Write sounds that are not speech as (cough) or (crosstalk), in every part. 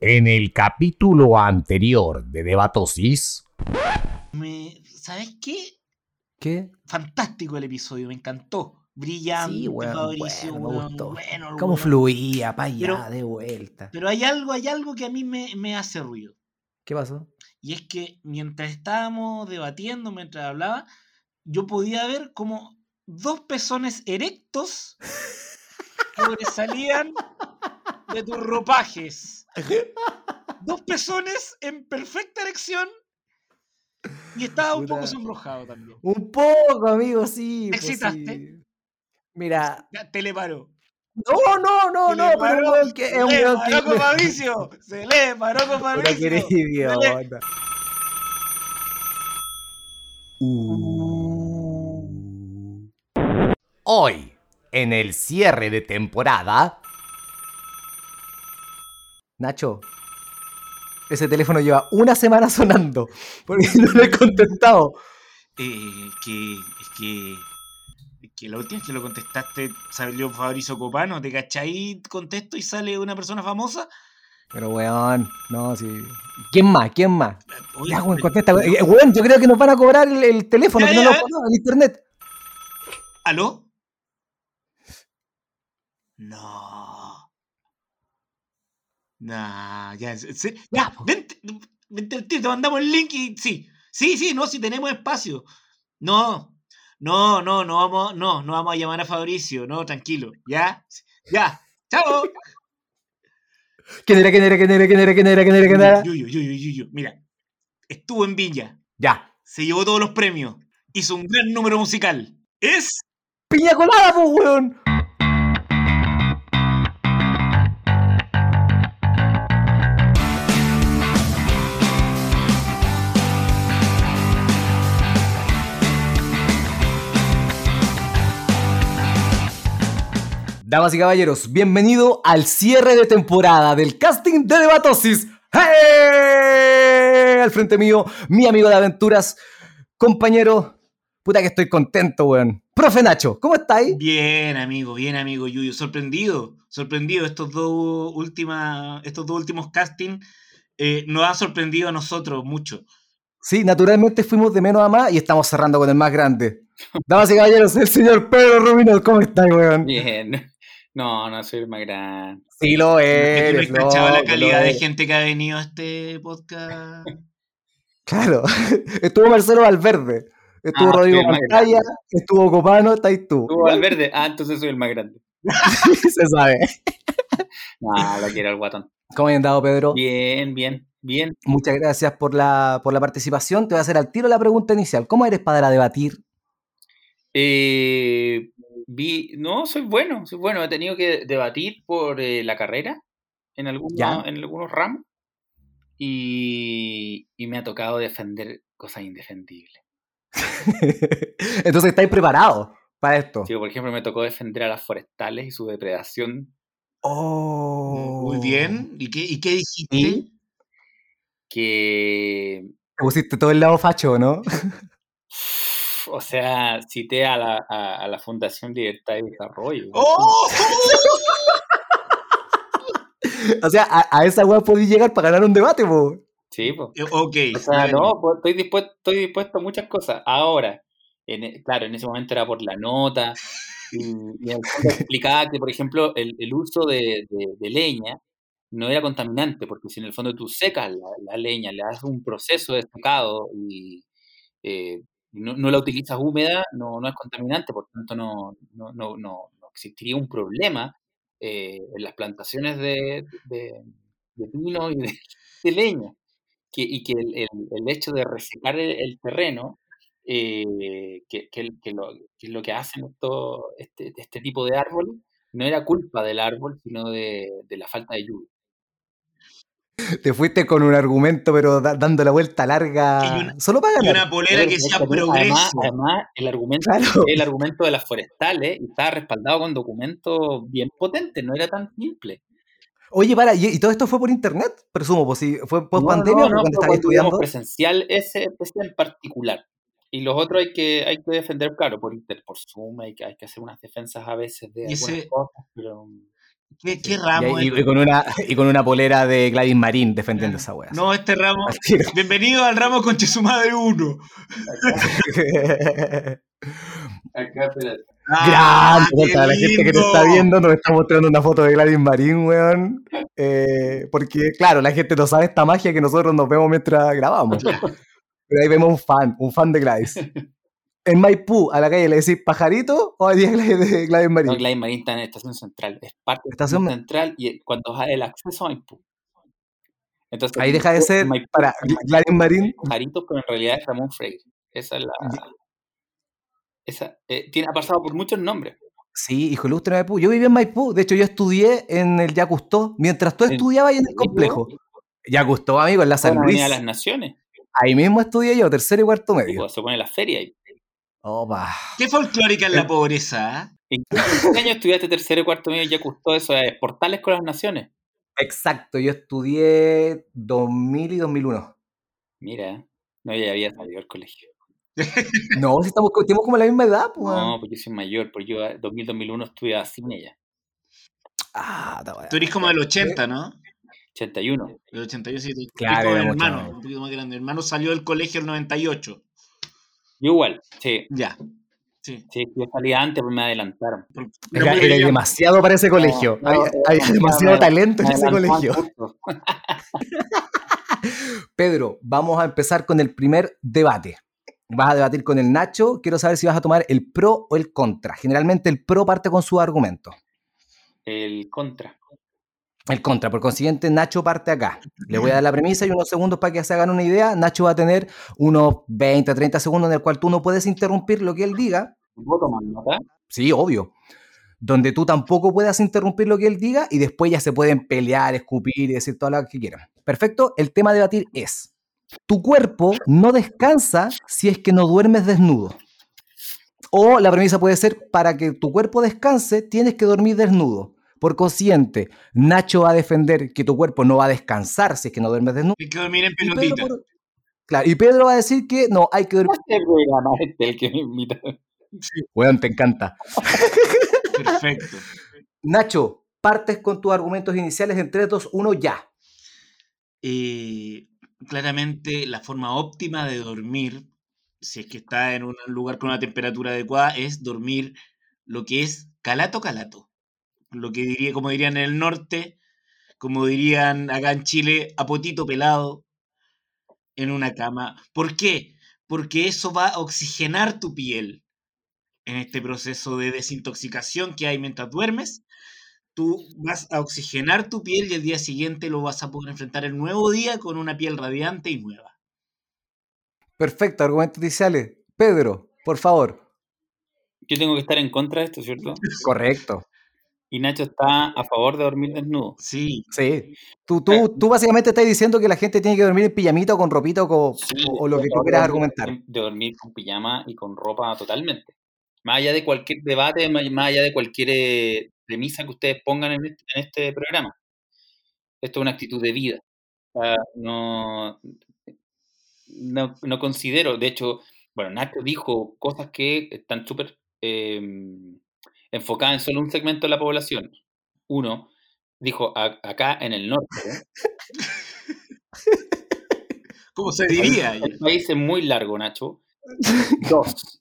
En el capítulo anterior de Debatosis. Me, ¿Sabes qué? ¿Qué? Fantástico el episodio, me encantó. Brillante, Sí, Fabricio, bueno, me weón, gustó. bueno, ¿Cómo bueno. fluía? Pa' allá, Pero- de vuelta. Pero hay algo, hay algo que a mí me, me hace ruido. ¿Qué pasó? Y es que mientras estábamos debatiendo, mientras hablaba, yo podía ver como dos pezones erectos (laughs) sobresalían de tus ropajes. (laughs) Dos pezones en perfecta erección y estaba un poco sonrojado también. Un poco, amigo, sí. ¿Te pues, excitaste? sí. Mira, Ya, Te le paró. no, no, no, Se no, pero paró, weón, que es Se un le paró que. con Fabricio. (laughs) Se le paró con Fabricio. le- idiota. Hoy, en el cierre de temporada. Nacho, ese teléfono lleva una semana sonando porque (laughs) no lo he contestado. Eh, que, es que, es que la última vez que lo contestaste salió Fabricio Copano, ¿te cachai? Contesto y sale una persona famosa. Pero weón, no, sí. ¿Quién más? ¿Quién más? Oye, Ya, weón, contesta. weón. Eh, Weón, yo creo que nos van a cobrar el, el teléfono, Ya, que no ya, lo ya. no, el internet. ¿Aló? No. Nah, ya, serio. Ya, vente, vente al te mandamos el link y sí. Sí, sí, no, si tenemos espacio. No, no, no, no vamos, no, no vamos a llamar a Fabricio, no, tranquilo. Ya, ya, chao. ¿Quién era, quién era, quién era, quién era, quién era, quién era, quién era? Yuyu, yuyu, yuyu. Mira, estuvo en Villa, Ya. se llevó todos los premios, hizo un gran número musical. Es ¡Piña colada, pues, weón! Damas y caballeros, bienvenido al cierre de temporada del casting de Debatosis. ¡Hey! Al frente mío, mi amigo de aventuras, compañero. Puta que estoy contento, weón. Profe Nacho, ¿cómo estáis? Bien, amigo, bien, amigo Yuyu. Sorprendido, sorprendido. Estos dos, última, estos dos últimos castings eh, nos han sorprendido a nosotros mucho. Sí, naturalmente fuimos de menos a más y estamos cerrando con el más grande. Damas y caballeros, el señor Pedro Rubino, ¿cómo estáis, weón? Bien. No, no soy el más grande. Sí lo no eres, he cachado la calidad de gente que ha venido a este podcast. (laughs) Claro. (laughs) Estuvo Marcelo Valverde, estuvo Ah, Rodrigo Pantalla, estuvo Copano, estáis tú. ¿Tú, Valverde? Ah, entonces soy el más grande. (laughs) Se sabe. No, lo quiero el guatón. ¿Cómo han andado, Pedro? Bien, bien, bien. Muchas gracias por la, por la participación. Te voy a hacer al tiro la pregunta inicial. ¿Cómo eres para debatir? Eh, vi, no, soy bueno, soy bueno. He tenido que debatir por eh, la carrera en, algunos, Ya. en algunos ramos y, y me ha tocado defender cosas indefendibles. (laughs) Entonces, ¿estáis preparados para esto? Sí, por ejemplo, me tocó defender a las forestales y su depredación. Oh. Muy bien. ¿Y qué, y qué dijiste? ¿Y? Que Te pusiste todo el lado facho, ¿no? (laughs) (laughs) O sea, cité a la, a, a la Fundación Libertad y Desarrollo. ¡Oh! (laughs) O sea, a, a esa weá podéis llegar para ganar un debate, po. Sí, pues. Eh, Ok. O sea, no, estoy dispuesto, estoy dispuesto a muchas cosas. Ahora, en e- claro, en ese momento era por la nota. Y, y en el fondo (laughs) explicaba que, por ejemplo, el, el uso de, de- de leña no era contaminante, porque si en el fondo tú secas la, la leña, le das un proceso de secado y eh, no, no la utilizas húmeda, no, no es contaminante, por tanto no, no, no, no, existiría un problema eh, en las plantaciones de, de, de pino y de, (laughs) leña. Que, y que el, hecho de resecar el, terreno, eh, que, que, lo, que es lo que hacen esto, este, este tipo de árboles, no era culpa del árbol, sino de la falta de lluvia. Te fuiste con un argumento, pero da- dando la vuelta larga. Una- Solo para Y ganar. una polera que sea Además, progreso. además, el argumento, Claro. el argumento de las forestales y estaba respaldado con documentos bien potentes, no era tan simple. Oye, para, ¿y, y todo esto fue por internet? Presumo, pues si fue post No, pandemia no, o no, cuando estabas estudiando. presencial ese, ese en particular. Y los otros hay que, hay que defender, claro, por, inter- por Zoom, hay que, hay que hacer unas defensas a veces de algunas ese- cosas, pero ¿Qué, ramo y- con una, y con una polera de Gladys Marín defendiendo esa wea. No, este ramo. (laughs) Bienvenido al ramo con madre 1. (laughs) Acá, espérate. Ah, Grande, para la gente que te está viendo, nos está mostrando una foto de Gladys Marín, weón. Eh, porque, claro, la gente no sabe esta magia que nosotros nos vemos mientras grabamos. (laughs) Pero ahí vemos un fan, un fan de Gladys. En Maipú, a la calle le decís pajarito o hay Gladys de Gladys Marín. No, Gladys Marín está en Estación Central. Es parte de Estación- Estación Central y cuando hay el acceso a Maipú. Entonces, Ahí deja de ser Maipú, para Gladys Marín. Pajaritos, pero en realidad es Ramón Freire. Esa es la. Esa, eh, tiene, ha pasado por muchos nombres. Sí, hijo ilustre de Maipú. Yo viví en Maipú. De hecho, yo estudié en el Yacustó mientras tú ¿En estudiabas ahí en el complejo. Yacustó, amigo, en la San San Luis. de las Naciones. Ahí mismo estudié yo, tercero y cuarto medio. Pues, se pone la feria ahí. Opa. Qué folclórica es la pobreza, ¿ah? ¿En qué (laughs) año estudiaste tercero y cuarto medio y ya costó eso? Es Portales con las Naciones. Exacto, yo estudié 2000 y 2001. Mira, no, ya había salido al colegio. (laughs) No, si estamos, tenemos como la misma edad, pues. No, porque yo soy mayor, porque yo en 2000-2001 estudiaba cine ya. Ah, está bueno. Tú eres como del 80, ¿no? 81. Del 81, sí. tú- Claro, como mucho hermano, un poquito más grande. Mi hermano salió del colegio el 98. Yo igual, sí. Ya. Sí. Sí, yo salí antes, pero me adelantaron. Era, demasiado para ese colegio. no, hay no, hay no, demasiado no, talento en ese colegio. (laughs) Pedro, vamos a empezar con el primer debate. Vas a debatir con el Nacho. Quiero saber si vas a tomar el pro o el contra. Generalmente el pro parte con su argumento. El contra. El contra, por consiguiente, Nacho parte acá. Le voy a dar la premisa y unos segundos para que se hagan una idea. Nacho va a tener unos 20, 30 segundos en el cual tú no puedes interrumpir lo que él diga. ¿Puedo tomar nota? Sí, obvio. Donde tú tampoco puedas interrumpir lo que él diga y después ya se pueden pelear, escupir y decir todo lo que quieran. Perfecto. El tema a debatir es, tu cuerpo no descansa si es que no duermes desnudo. O la premisa puede ser, para que tu cuerpo descanse, tienes que dormir desnudo. Por consiguiente, Nacho va a defender que tu cuerpo no va a descansar si es que no duermes desnudo. Hay que dormir en Y Pedro, pelotita. por- claro, y Pedro va a decir que no, hay que dormir. Este programa es el que me invita. Weón, te encanta. Perfecto. Nacho, partes con tus argumentos iniciales en 3, 2, 1, ya. Eh, claramente la forma óptima de dormir, si es que está en un lugar con una temperatura adecuada, es dormir lo que es calato calato. Lo que diría, como dirían en el norte, como dirían acá en Chile, a potito pelado en una cama. ¿Por qué? Porque eso va a oxigenar tu piel en este proceso de desintoxicación que hay mientras duermes. Tú vas a oxigenar tu piel y el día siguiente lo vas a poder enfrentar el nuevo día con una piel radiante y nueva. Perfecto, argumentos iniciales. Pedro, por favor. Yo tengo que estar en contra de esto, ¿cierto? Correcto. Y Nacho está a favor de dormir desnudo. Sí, Sí. Tú, tú, tú básicamente estás diciendo que la gente tiene que dormir en pijamita o con ropita o, con- Sí, o- o lo que tú quieras argumentar. De dormir con pijama y con ropa totalmente. Más allá de cualquier debate, más allá de cualquier eh, premisa que ustedes pongan en este, en este programa. Esto es una actitud de vida. O sea, no, no, no considero, de hecho, bueno, Nacho dijo cosas que están súper eh, enfocadas en solo un segmento de la población. Uno, dijo a- acá en el norte, ¿cómo se diría? El país es muy largo, Nacho. Dos.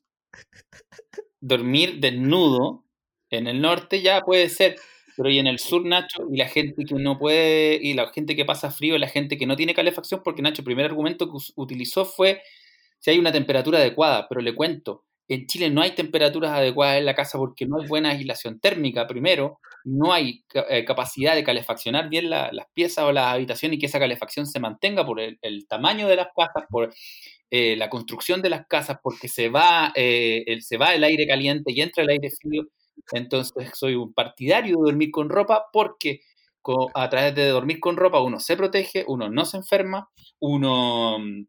Dormir desnudo en el norte ya puede ser, pero y en el sur, Nacho, y la gente que no puede, y la gente que pasa frío, la gente que no tiene calefacción, porque Nacho, el primer argumento que utilizó fue si hay una temperatura adecuada, pero le cuento, en Chile no hay temperaturas adecuadas en la casa porque no hay buena aislación térmica, primero, no hay eh, capacidad de calefaccionar bien la- las piezas o las habitaciones y que esa calefacción se mantenga por el, tamaño de las casas, por eh, la construcción de las casas, porque se va, eh, el, se va el aire caliente y entra el aire frío. Entonces soy un partidario de dormir con ropa porque a través de dormir con ropa uno se protege, uno no se enferma, uno mm,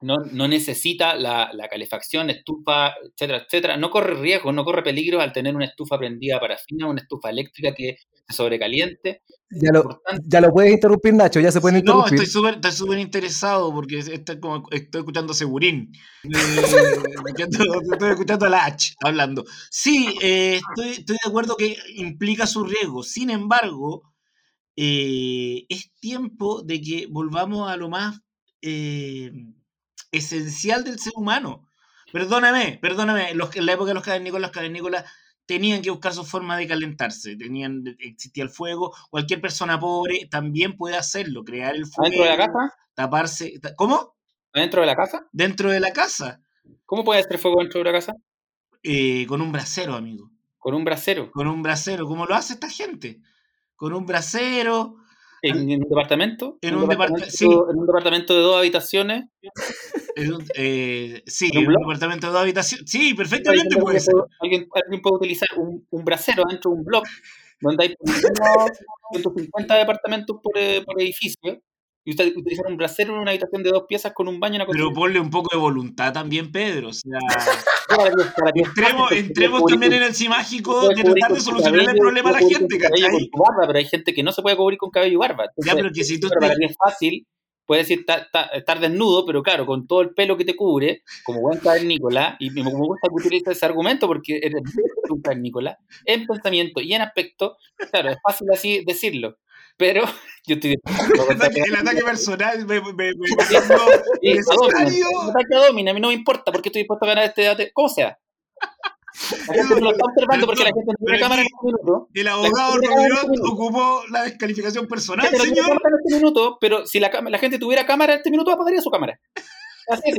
no, no necesita la, la calefacción, estufa, etcétera, etcétera. No corre riesgo, no corre peligro al tener una estufa prendida para fina, una estufa eléctrica que se sobrecaliente. Ya lo, ya lo puedes interrumpir, Nacho, ya se pueden No, interrumpir. estoy súper estoy súper interesado porque estoy, como, estoy escuchando a Segurín. (laughs) Eh, estoy escuchando a la H hablando. Sí, eh, estoy, estoy de acuerdo que implica su riesgo. Sin embargo, eh, es tiempo de que volvamos a lo más eh, esencial del ser humano. Perdóname, perdóname. Los, en la época de los cavernícolas, los cavernícolas tenían que buscar su forma de calentarse. Tenían, existía el fuego. Cualquier persona pobre también puede hacerlo, crear el fuego. ¿Adentro de la casa? Taparse. ta- ¿Cómo? ¿Adentro de la casa? Dentro de la casa. ¿Cómo puede hacer fuego dentro de la casa? Eh, con un brasero, amigo. Con un brasero. Con un brasero. ¿Cómo lo hace esta gente? Con un brasero. ¿En, en un departamento? En ¿En un departamento, departa- sí. en un departamento de dos habitaciones. en un- eh, sí, ¿En un un blog? departamento de dos habitaciones. Sí, Alguien, perfectamente puede ser. alguien, alguien puede utilizar un, un brasero dentro de un blog donde hay por lo menos 150 departamentos por, eh, por edificio y usted utilizar un brasero en una habitación de dos piezas con un baño y una Pero cocina. ponle un poco de voluntad también, Pedro. O sea, (laughs) entremos, entremos también en el sí mágico de tratar de solucionar el problema a la gente, ¿cachai? barba, pero hay gente que no se puede cubrir con cabello y barba. Ya, Entonces, pero que si tú Pero para te- ti es fácil, puedes decir ta- ta- estar desnudo, pero claro, con todo el pelo que te cubre, como buen cavernícola, y me, gusta que utilices ese argumento porque eres (laughs) un cavernícola, en pensamiento y en aspecto, claro, es fácil así decirlo, pero (laughs) yo estoy el ataque, el ataque personal me, me, me, Sí, necesario. un ataque a Domina, a mí no me importa porque estoy dispuesto a ganar este debate, como sea. La gente no lo está observando porque la gente no tiene Pero cámara en este minuto. El abogado este ocupó la descalificación personal, La señor. en este minuto, pero si la, la gente tuviera cámara en este minuto, apagaría su cámara. Así es.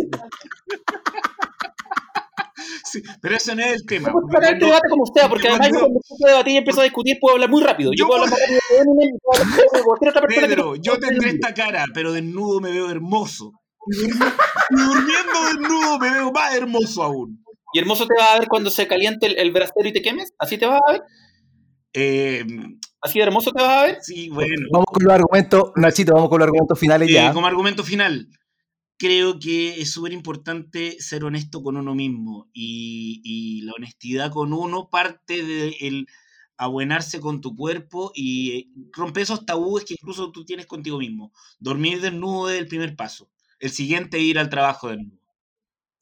Sí, pero ese no es el tema. Puedo sacar este cuando- debate como sea, porque además yo cuando- empiezo a debatir y empiezo a discutir puedo hablar muy rápido. Yo Yo- puedo hablar más rápido que puedo que cualquier otra persona que Pedro, no- yo tendré esta cara, pero desnudo me veo hermoso. Y durmiendo desnudo me veo más hermoso aún. Y hermoso te va a ver cuando se caliente el, el brasero y te quemes. Así te vas a ver. Eh, Así de hermoso te vas a ver. sí, bueno. Vamos con los argumentos, Nachito, vamos con los argumentos finales Eh, ya. como argumento final, creo que es súper importante ser honesto con uno mismo y, la honestidad con uno parte de el abuenarse con tu cuerpo y eh, romper esos tabúes que incluso tú tienes contigo mismo. Dormir desnudo es el primer paso. El siguiente, ir al trabajo desnudo.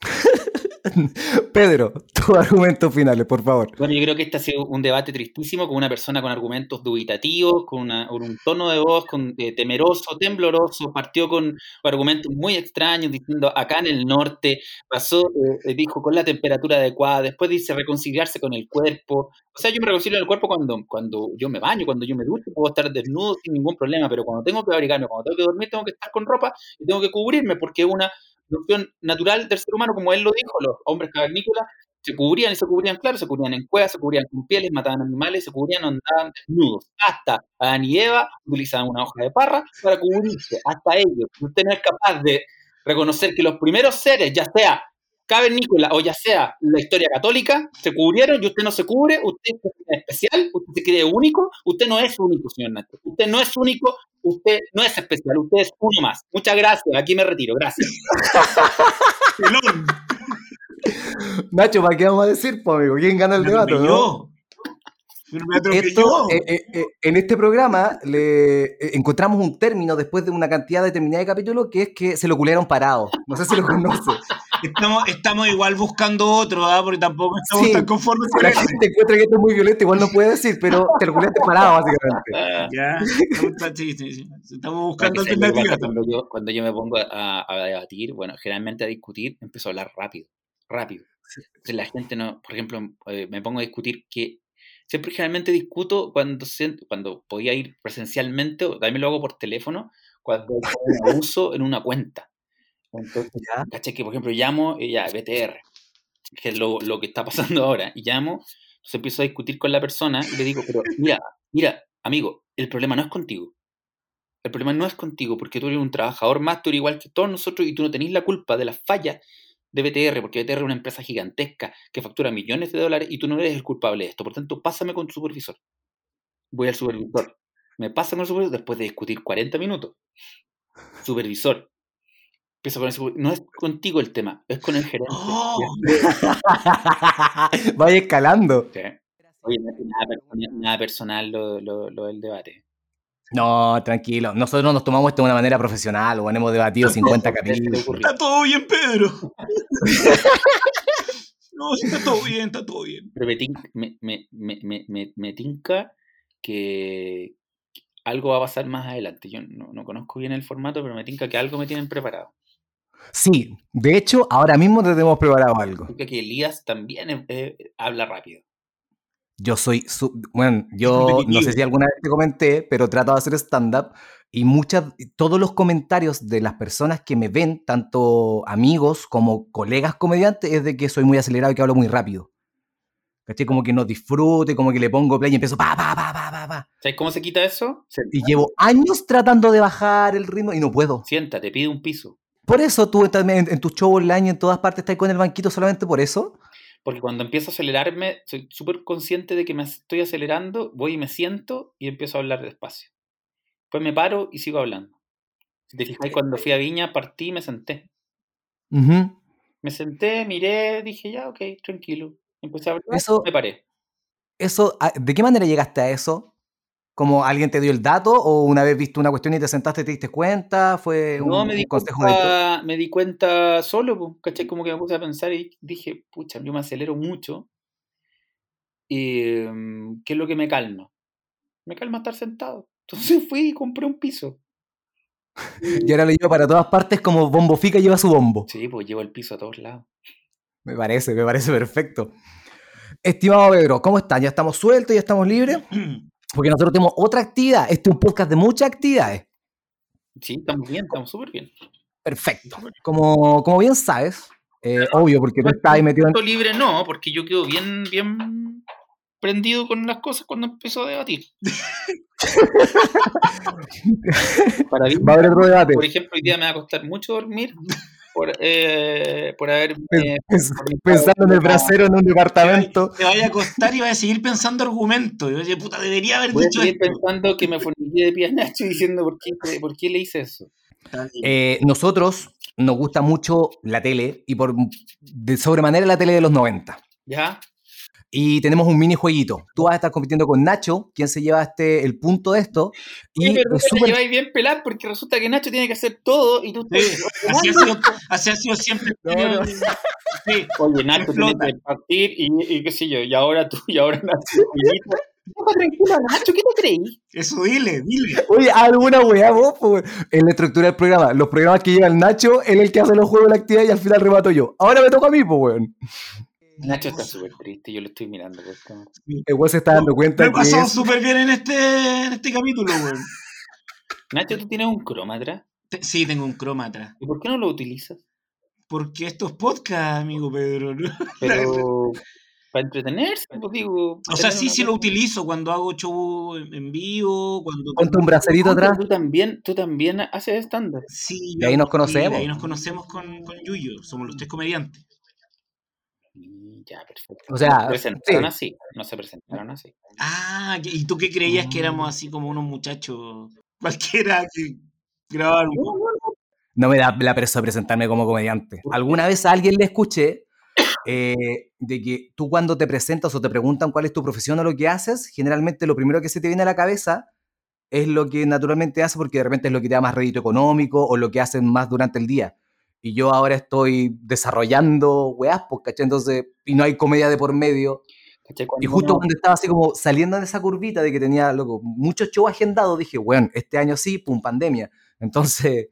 (laughs) (laughs) Pedro, tus (laughs) argumentos finales, por favor. Bueno, yo creo que este ha sido un debate tristísimo con una persona con argumentos dubitativos, con, una- con un tono de voz con, eh, temeroso, tembloroso, partió con argumentos muy extraños diciendo acá en el norte, pasó, eh, eh, dijo con la temperatura adecuada, después dice reconciliarse con el cuerpo. O sea, yo me reconcilio con el cuerpo cuando, cuando yo me baño, cuando yo me ducho, puedo estar desnudo sin ningún problema, pero cuando tengo que abrigarme, cuando tengo que dormir, tengo que estar con ropa y tengo que cubrirme porque una noción natural del ser humano, como él lo dijo, los hombres cavernícolas se cubrían y se cubrían, claro, se cubrían en cuevas, se cubrían con pieles, mataban animales, se cubrían, andaban desnudos. Hasta Adán y Eva utilizaban una hoja de parra para cubrirse, hasta ellos. Usted no es capaz de reconocer que los primeros seres, ya sea cavernícola o ya sea la historia católica, se cubrieron y usted no se cubre, usted es especial, usted se cree único, usted no es único, señor Nacho. Usted no es único, usted no es especial, usted es uno más. Muchas gracias, aquí me retiro, gracias. ¡Pelón! (laughs) Nacho, ¿para qué vamos a decir, pues, amigo? ¿Quién gana el Me debate? no? Esto, eh, eh, eh, en este programa le eh, encontramos un término después de una cantidad determinada de capítulos que es que se lo culearon parado. No sé si lo conoce. Estamos, estamos igual buscando otro, ¿ah? porque tampoco estamos Sí. tan conformes Si con la eso. gente encuentra que esto es muy violento, igual no puede decir, pero te lo culeaste parado, básicamente. (laughs) Ya, estamos- sí, sí, sí. Estamos buscando alternativas. cuando, yo, cuando yo me pongo a, a debatir, bueno, generalmente a discutir, empiezo a hablar rápido, rápido. Entonces la gente no, por ejemplo, eh, me pongo a discutir que siempre generalmente discuto cuando, siento- cuando podía ir presencialmente, o también lo hago por teléfono, cuando (laughs) hay un abuso en una cuenta. Entonces, Ya. ¿cachai? Que por ejemplo llamo, y ya, BTR, que es lo, lo que está pasando (laughs) ahora, y llamo, entonces empiezo a discutir con la persona y le digo, pero mira, mira, amigo, el problema no es contigo. El problema no es contigo, porque tú eres un trabajador más, tú eres igual que todos nosotros y tú no tenés la culpa de las fallas de BTR, porque BTR es una empresa gigantesca que factura millones de dólares y tú no eres el culpable de esto. Por tanto, pásame con tu supervisor. Voy al supervisor. Me pasa con el supervisor después de discutir 40 minutos. Supervisor. Empieza con ese- no es contigo el tema, es con el gerente. Oh, (laughs) Vaya escalando. Sí. Oye, no es nada, personal- nada personal lo, lo- lo del debate. No, tranquilo. Nosotros nos tomamos esto de una manera profesional, bueno, hemos debatido (laughs) 50 ¿Qué se te capítulos. está todo bien, Pedro. (laughs) No, sí, está todo bien, está todo bien. Pero me, me, me- me tinca que algo va a pasar más adelante. Yo no, no conozco bien el formato, pero me tinca que algo me tienen preparado. Sí, de hecho, ahora mismo te tenemos preparado algo. Tinca que Elías también eh, eh, habla rápido. Yo soy, su- bueno, yo (laughs) no sé si alguna vez te comenté, pero trato de hacer stand-up y muchas, todos los comentarios de las personas que me ven, tanto amigos como colegas comediantes, es de que soy muy acelerado y que hablo muy rápido. ¿Cachai? Como que no disfrute, como que le pongo play y empiezo pa, pa, pa, pa, pa, pa. ¿Sabes cómo se quita eso? Y llevo años tratando de bajar el ritmo y no puedo. Siéntate, pide un piso. Por eso tú también en, en tu show online en todas partes estás con el banquito solamente por eso. Porque cuando empiezo a acelerarme, soy súper consciente de que me estoy acelerando, voy y me siento y empiezo a hablar despacio. Después me paro y sigo hablando. Si te fijáis, cuando fui a Viña, partí y me senté. Me senté, miré, dije, ya, ok, tranquilo. Empecé a hablar, Eso- me paré. Eso, ah, ¿de qué manera llegaste a eso? ¿Como alguien te dio el dato o una vez viste una cuestión y te sentaste y te diste cuenta? ¿Fue un, No, me di, consejo de cuenta, me di cuenta solo, po, ¿cachai? Como que me puse a pensar y dije, pucha, yo me acelero mucho. Y, mm, ¿Qué es lo que me calma? Me calma estar sentado. (laughs) Entonces fui y compré un piso. Y ahora lo llevo para todas partes como Bombo Fica lleva su bombo. Sí, pues llevo el piso a todos lados. Me parece, me parece perfecto. Estimado Pedro, ¿cómo están? ¿Ya estamos sueltos? ¿Ya estamos libres? (clears throat) Porque nosotros tenemos otra actividad. Este es un podcast de muchas actividades. Sí, estamos bien, estamos súper bien. Perfecto. Como, como bien sabes, eh, obvio, porque tú estás ahí metido en... Libre no, porque yo quedo bien, bien prendido con las cosas cuando empiezo a debatir. (laughs) Para mí, Va a haber otro debate. por ejemplo, hoy día me va a costar mucho dormir por, eh, por haber... Pens- Pensando en el brasero en un departamento. Te vaya a acostar y vaya a seguir pensando argumentos. Y oye, puta, debería haber Voy a dicho seguir esto. pensando que me forniqué de pie a Nacho diciendo por qué, por qué le hice eso. Eh, nosotros nos gusta mucho la tele y por de sobremanera la tele de los 90. ¿Ya? Y tenemos un mini jueguito. Tú vas a estar compitiendo con Nacho, quien se lleva este, el punto de esto. Y pero es te súper- lleváis bien pelar porque resulta que Nacho tiene que hacer todo y tú... Sí, (laughs) así, ha sido, así ha sido siempre. No, no. Sí, Oye, Nacho tiene que partir y, y qué sé yo, y ahora tú, y ahora Nacho. Tranquilo, Nacho, ¿qué te creí? eso dile, dile. Oye, alguna weá vos, po, weón. En la estructura del programa, los programas que lleva el Nacho, él es el que hace los juegos de la actividad y al final remato yo. Ahora me toca a mí, pues, weón. Nacho está súper triste, yo lo estoy mirando. cámara. El weón se está dando cuenta Me que pasado es- súper bien en este, en este capítulo, weón. Nacho, ¿tú tienes un crómatra? Te- Sí, tengo un crómatra. ¿Y por qué no lo utilizas? Porque esto es podcast, amigo Pedro. ¿no? (laughs) Pero para entretenerse, pues digo. O sea, sí, sí lo utilizo cuando hago show en vivo, cuando... Ponte un bracerito atrás. Tú también, tú también haces estándar. Sí, De ahí nos conocemos. de ahí nos conocemos con, con Yuyo. Somos los tres comediantes. Mm, Ya, perfecto. O sea, Se presentaron sí. así, no se presentaron así. Ah, ¿y tú qué creías que éramos así como unos muchachos (laughs) cualquiera que grababan un No me da la presa presentarme como comediante. Alguna vez a alguien le escuché eh, de que tú cuando te presentas o te preguntan cuál es tu profesión o lo que haces, generalmente lo primero que se te viene a la cabeza es lo que naturalmente haces porque de repente es lo que te da más rédito económico o lo que hacen más durante el día. Y yo ahora estoy desarrollando weas, pues, ¿cachai? Entonces, y no hay comedia de por medio. Y justo cuando estaba así como saliendo de esa curvita de que tenía, loco, muchos shows agendados, dije, bueno, este año sí, pum, pandemia. Entonces,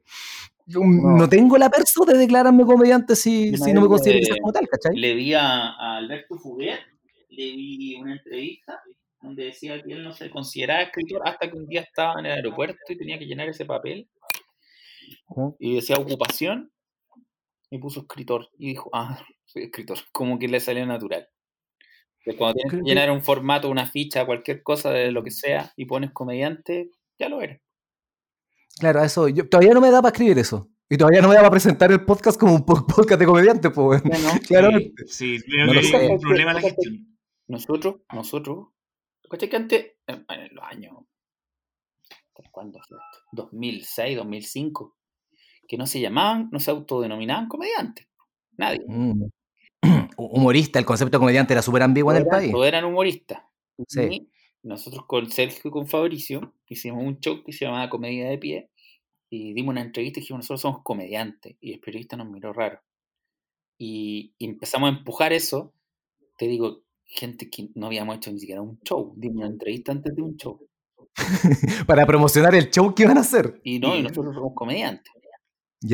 No. no tengo la perso de declararme comediante si, Una si no me considero como tal, ¿cachai? le vi a, a Alberto Fuguet, le vi una entrevista donde decía que él no se consideraba escritor hasta que un día estaba en el aeropuerto y tenía que llenar ese papel. Y decía ocupación y puso escritor. Y dijo, ah, (laughs) soy escritor. (laughs) Como que le salió natural. Cuando tienes que llenar un formato, una ficha, cualquier cosa de lo que sea, y pones comediante, ya lo eres. Claro, eso, yo todavía no me da para escribir eso. Y todavía no me da para presentar el podcast como un po- (laughs) podcast de comediante, pues. Bueno, Claramente. Sí, creo No lo que sé. hay un problema en la gestión. nosotros, nosotros, ¿cachai que antes, en en los años, ¿cuándo fue esto? 2006, 2005, que no se llamaban, no se autodenominaban comediantes. Nadie. Mm. (clears throat) Humorista, el concepto de comediante era súper ambiguo en el país. todos eran humoristas. Sí. Y nosotros con Sergio y con Fabricio hicimos un show que se llamaba Comedia de Pie y dimos una entrevista y dijimos nosotros somos comediantes y el periodista nos miró raro. Y, y empezamos a empujar eso. Te digo, gente que no habíamos hecho ni siquiera un show, dimos una entrevista antes de un show. (laughs) Para promocionar el show que iban a hacer. Y no, y nosotros somos comediantes.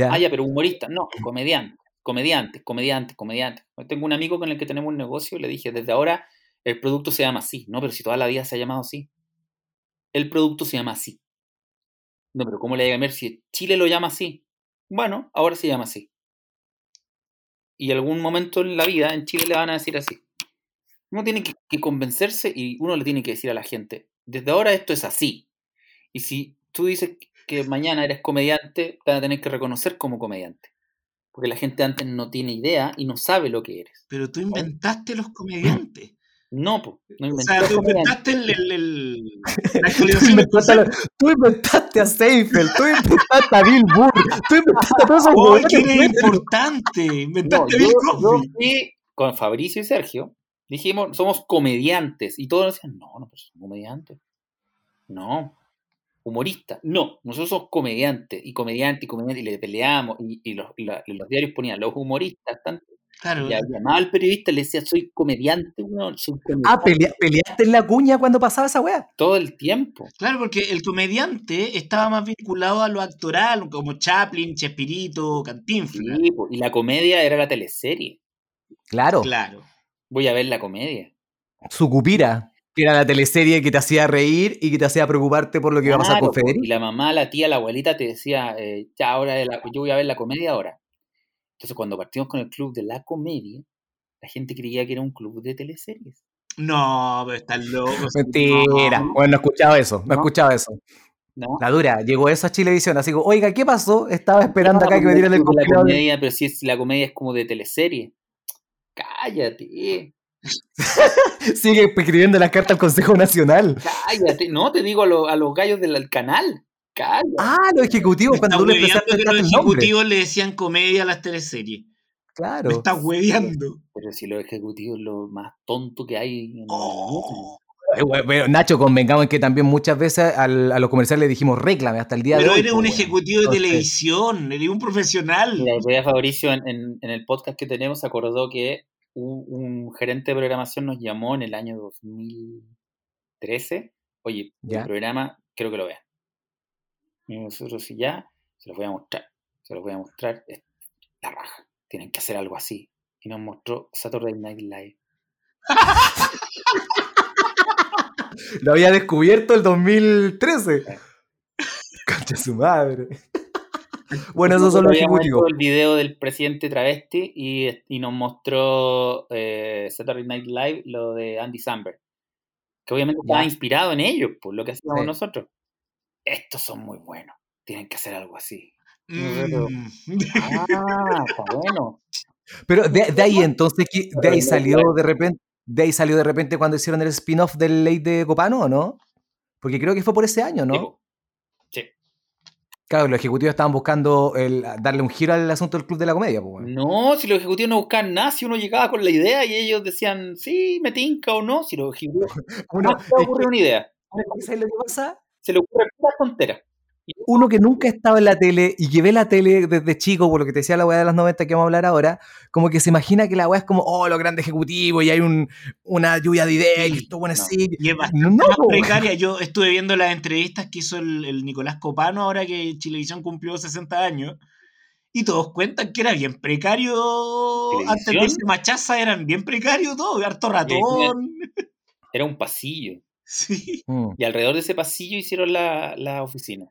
Ah, ya, pero humorista, no, comediante, comediante, comediante, comediante. Tengo un amigo con el que tenemos un negocio y le dije, desde ahora el producto se llama así. No, pero si toda la vida se ha llamado así. El producto se llama así. No, pero ¿cómo le voy a llamar si Chile lo llama así? Bueno, ahora se llama así. Y algún momento en la vida en Chile le van a decir así. Uno tiene que, que convencerse y uno le tiene que decir a la gente, desde ahora esto es así. Y si tú dices que mañana eres comediante, te van a tener que reconocer como comediante. Porque la gente antes no tiene idea y no sabe lo que eres. Pero tú inventaste los comediantes. No, pues, no O inventé sea, tú inventaste el, el- el- la (laughs) Tú actualización inventaste, a- tú inventaste a Seinfeld, tú inventaste a Bill Burr, tú inventaste a todos esos ¡Oh, que- importante! No, Inventaste yo, Bill yo Cosby. fui con Fabricio y Sergio, dijimos, somos comediantes. Y todos decían, no, no, pues somos comediantes. No, humorista. No, nosotros somos comediantes. Y comediante y comediante. Y le peleamos. Y, y los, y la- y los diarios ponían, los humoristas están. Claro. Y llamaba al periodista y le decía, soy comediante, weón, soy comediante. Ah, pelea- peleaste en la cuña cuando pasaba esa weá. Todo el tiempo. Claro, porque el comediante estaba más vinculado a lo actoral, como Chaplin, Chespirito, Cantinflas. Sí, y la comedia era la teleserie. Claro, Claro. Voy a ver la comedia. Sucupira, era la teleserie que te hacía reír y que te hacía preocuparte por lo que iba a pasar con Claro, Federico. Y la mamá, la tía, la abuelita te decía, eh, ya, ahora de la- yo voy a ver la comedia ahora. Entonces, cuando partimos con el club de la comedia, la gente creía que era un club de teleseries. No, pero estás loco. Mentira. No. Bueno, no he escuchado eso, no he No. escuchado eso. ¿no? La dura, llegó eso a Chilevisión, así como, oiga, ¿qué pasó? Estaba esperando No, acá que me dieran el la comedia, pero si es, la comedia es como de teleserie. Cállate, (laughs) Sigue escribiendo las cartas al Consejo Nacional. cállate. No, te digo a, lo- a los gallos del canal. Cállate. Ah, los ejecutivos, Me cuando tú le que los ejecutivos le decían comedia a las teleseries. Me Claro. estás hueveando. Pero si los ejecutivos es lo más tonto que hay en mundo. Oh. Pero, Nacho, convengamos en que también muchas veces al- a los comerciales le dijimos reclame hasta el día Pero de hoy. eres po, un weón. ejecutivo de Entonces- televisión, eres un profesional. Otro día Fabricio en, en- en el podcast que tenemos se acordó que un, un gerente de programación nos llamó en el año 2013. Oye, Ya. el programa, quiero que lo vean. Y nosotros, si ya, se los voy a mostrar. Se los voy a mostrar. Es la raja. Tienen que hacer algo así. Y nos mostró Saturday Night Live. (laughs) Lo había descubierto el 2013. Concha su madre. (laughs) Bueno, esos son los ejecutivos. el video del presidente travesti y, y nos mostró eh, Saturday Night Live lo de Andy Samberg. Que obviamente estaba inspirado en ellos, por lo que hacíamos Sí. nosotros. Estos son muy buenos. Tienen que hacer algo así. Mm. Ah, está bueno. Pero de, de ahí entonces, ¿qué- de ahí salió de repente, de ahí salió de repente cuando hicieron el spin-off del Ley de Copano, ¿o no? Porque creo que fue por ese año, ¿no? Claro, los ejecutivos estaban buscando el, darle un giro al asunto del Club de la Comedia. Pues, bueno. No, si los ejecutivos no buscaban nada, si uno llegaba con la idea y ellos decían, sí, me tinca o no, si los ejecutivos (laughs) Uno, no se le ocurre una idea, ¿sabes lo que pasa? se le ocurre una tontera. Uno que nunca estaba en la tele y que ve la tele desde chico, por lo que te decía la weá de las 90 que vamos a hablar ahora, como que se imagina que la weá es como, oh, los grandes ejecutivos y hay un, una lluvia de ideas y Sí, esto bueno no. así. Y es bastante No, más precaria. Yo estuve viendo las entrevistas que hizo el, el Nicolás Copano ahora que Chilevisión cumplió 60 años. Y todos cuentan que era bien precario. Antes de machaza eran bien precarios todos. Harto ratón. Era un pasillo. (laughs) Sí. Mm. Y alrededor de ese pasillo hicieron la, la oficina.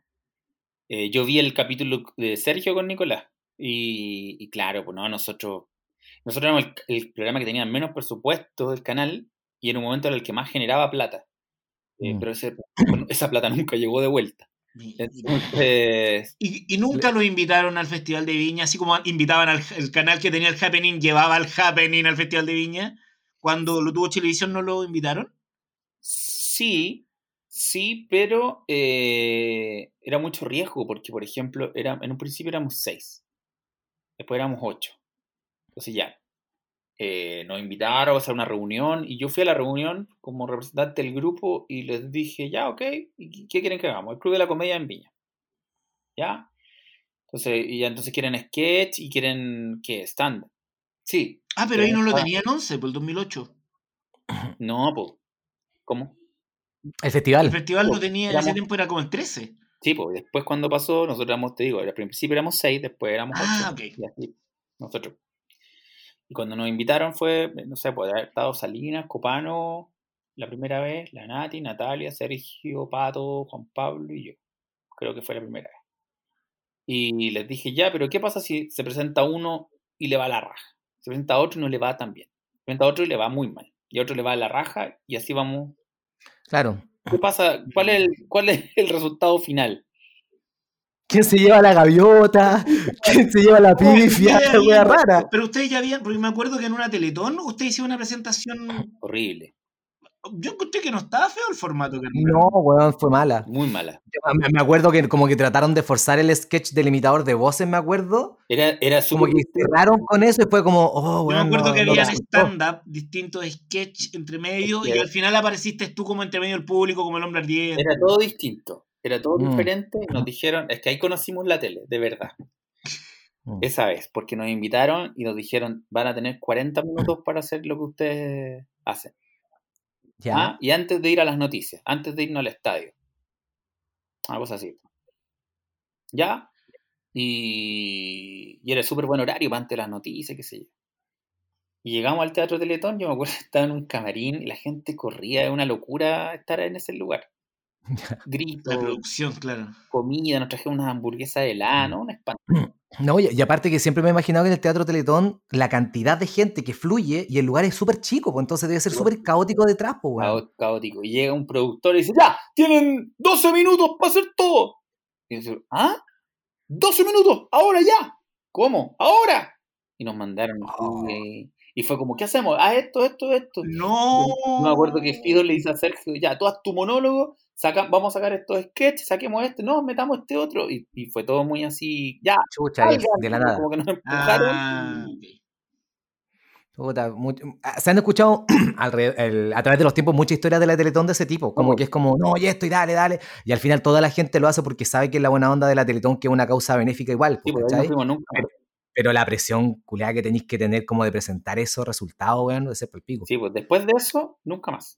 Eh, yo vi el capítulo de Sergio con Nicolás. Y, y claro, pues no, nosotros, nosotros éramos el, el programa que tenía menos presupuesto del canal y en un momento era el que más generaba plata. Eh, Mm. Pero ese- esa plata nunca llegó de vuelta. Entonces, Y, y nunca lo invitaron al Festival de Viña, así como invitaban al el canal que tenía el Happening, llevaba al Happening al Festival de Viña. Cuando lo tuvo Chilevisión no lo invitaron. sí, Sí, pero eh, era mucho riesgo porque, por ejemplo, era, en un principio éramos seis, después éramos ocho. Entonces ya, eh, nos invitaron a hacer una reunión y yo fui a la reunión como representante del grupo y les dije, ya, ok, ¿y qué quieren que hagamos? El Club de la Comedia en Viña. ¿Ya? Entonces, y ya entonces quieren sketch y quieren, ¿qué? Stand. Sí. Ah, pero ahí no lo tenían 11, por el 2008. No, pues. ¿Cómo? El El festival. festival lo tenía, en ese tiempo era como el 13. Sí, pues después cuando pasó, nosotros éramos, te digo, al principio éramos seis, después éramos ocho. Ah, ok. Y así, nosotros. Y cuando nos invitaron fue, no sé, pues haber estado Salinas, Copano, la primera vez, la Nati, Natalia, Sergio, Pato, Juan Pablo y yo. Creo que fue la primera vez. Y les dije, ya, pero ¿qué pasa si se presenta uno y le va a la raja? Se presenta otro y no le va tan bien. Se presenta otro y le va muy mal. Y a otro le va a la raja y así vamos. Claro. ¿Qué pasa? ¿Cuál es el, cuál es el resultado final? ¿Quién se lleva la gaviota? ¿Quién se lleva la pifia? habían- rara. Pero ustedes ya habían, porque me acuerdo que en una Teletón usted hizo una presentación. Horrible. Yo encontré que no estaba feo el formato que No, weón, fue mala. Muy mala. Me, acuerdo que como que trataron de forzar el sketch del imitador de voces, me acuerdo. Era, era Como que cerraron con eso y fue como, oh, Yo me weón. acuerdo no- que había stand-up, distintos sketch entre medio, y al final apareciste tú como entre medio del público, como el hombre ardiente. Era todo distinto. Era todo Mm. diferente. y Nos dijeron, es que ahí conocimos la tele, de verdad. Mm. Esa vez, porque nos invitaron y nos dijeron, van a tener 40 minutos para hacer lo que ustedes hacen. Ya. Ah, Y antes de ir a las noticias, antes de irnos al estadio. Una cosa así. Ya. Y, y era súper buen horario para antes de las noticias, qué sé yo. Y llegamos al Teatro Teletón, yo me acuerdo que (laughs) estaba en un camarín y la gente corría, es una locura estar en ese lugar. (laughs) Gritos, La producción, claro. comida, nos trajeron unas hamburguesas de lano, un espanto. (clears throat) No, y, y aparte que siempre me he imaginado que en el Teatro Teletón la cantidad de gente que fluye y el lugar es súper chico, pues entonces debe ser súper caótico detrás, pues, weón. Caótico. Y llega un productor y dice, ya, tienen 12 minutos para hacer todo. Y dice, ¿ah? 12 minutos, ahora ya. ¿Cómo? Ahora. Y nos mandaron. Oh. Y, y fue como, ¿qué hacemos? Ah, esto, esto, esto. No. Yo me acuerdo que Fido le dice a Sergio, ya, tú haz tu monólogo, saca, vamos a sacar estos sketches, saquemos este, no, metamos este otro. Y, y fue todo muy así, ya, Chucha, de la nada. Como que nos empujaron. Ah, y- ok. Puta, mucho- ah, se han escuchado (clears throat) el- a través de los tiempos muchas historias de la Teletón de ese tipo, como Oh. que es como, no, y esto, y dale, dale, y al final toda la gente lo hace porque sabe que es la buena onda de la Teletón, que es una causa benéfica igual, Sí, pues, ahí no ¿cachai? fuimos nunca. más. Pero la presión culiada que tenéis que tener como de presentar esos resultados, weón, ese es el pico. Sí, pues después de eso, nunca más.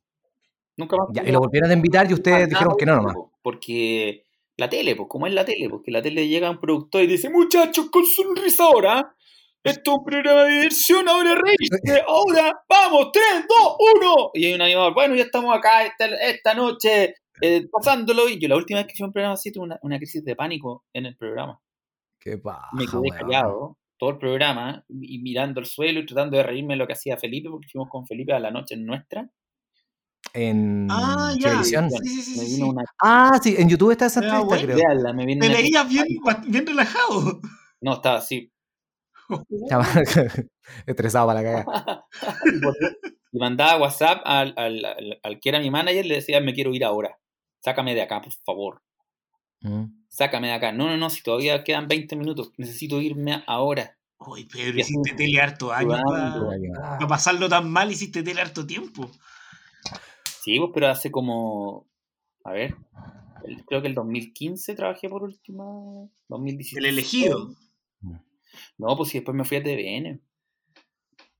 Nunca más. Ya, y lo volvieron a invitar y ustedes dijeron que no nomás. po, Porque la tele, pues, como es la tele, porque la tele llega un productor y dice, muchachos, con sonrisa ahora, esto es un programa de diversión, ahora reírse, (laughs) ahora, vamos, 3, 2, 1. Y hay un animador, bueno, ya estamos acá esta, esta noche, eh, pasándolo. Y yo la última vez que a un programa así tuve una, una crisis de pánico en el programa. Qué paja, Me quedé weón. callado todo el programa y mirando el suelo y tratando de reírme de lo que hacía Felipe, porque fuimos con Felipe a la noche nuestra. En Ah, ya. televisión. Sí, sí, sí, me sí, vino sí. una Ah, sí, en YouTube está esa entrevista, bueno. creo. Veanla, me vino Te una veías bien, bien relajado. No, estaba así. Estaba (laughs) estresado para la cagada. y mandaba WhatsApp al, al, al- al que era mi manager, le decía, me quiero ir ahora. Sácame de acá, por favor. Mm. Sácame de acá. No, no, no, si todavía quedan 20 minutos, necesito irme ahora. Uy, Pedro, hiciste tele harto años sudando. para pasarlo tan mal, hiciste tele harto tiempo. Sí, pues, pero hace como, a ver, el- creo que el 2015 trabajé por última, 2016. El elegido. No, pues si después me fui a TVN.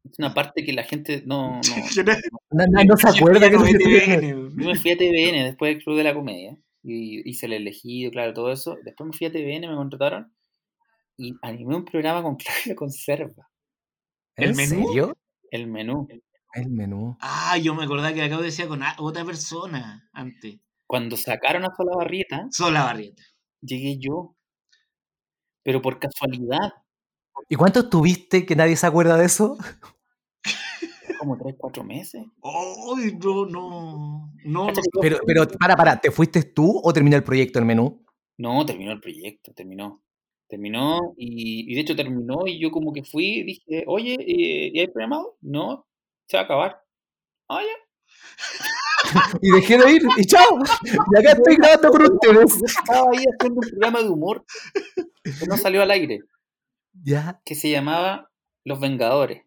Es una parte que la gente no... no (laughs) No, no- no se acuerda que no se tiene. Yo me fui a TVN después del Club de la Comedia y hice el elegido, claro, todo eso. Después me fui a TVN, me contrataron y animé un programa con (laughs) Claudia Conserva, ¿El ¿En menú? serio? el menú. El menú. Ah, yo me acordaba que acabo decía con a- otra persona antes. Cuando sacaron a Sola Barrieta, Sola Barrieta. llegué yo. Pero por casualidad, ¿Y cuánto tuviste que nadie se acuerda de eso? como 3, 4 meses. Ay, no, no. No, no. Pero, pero, para, para, ¿te fuiste tú o terminó el proyecto el menú? No, terminó el proyecto, terminó. Terminó y, y de hecho terminó y yo como que fui y dije, oye, eh, ¿y hay programado? No, se va a acabar. Ah, ya. (laughs) y dejé de ir y chao. Y acá estoy grabando con ustedes. Yo estaba ahí haciendo un programa de humor que no salió al aire, Ya. que se llamaba Los Vengadores.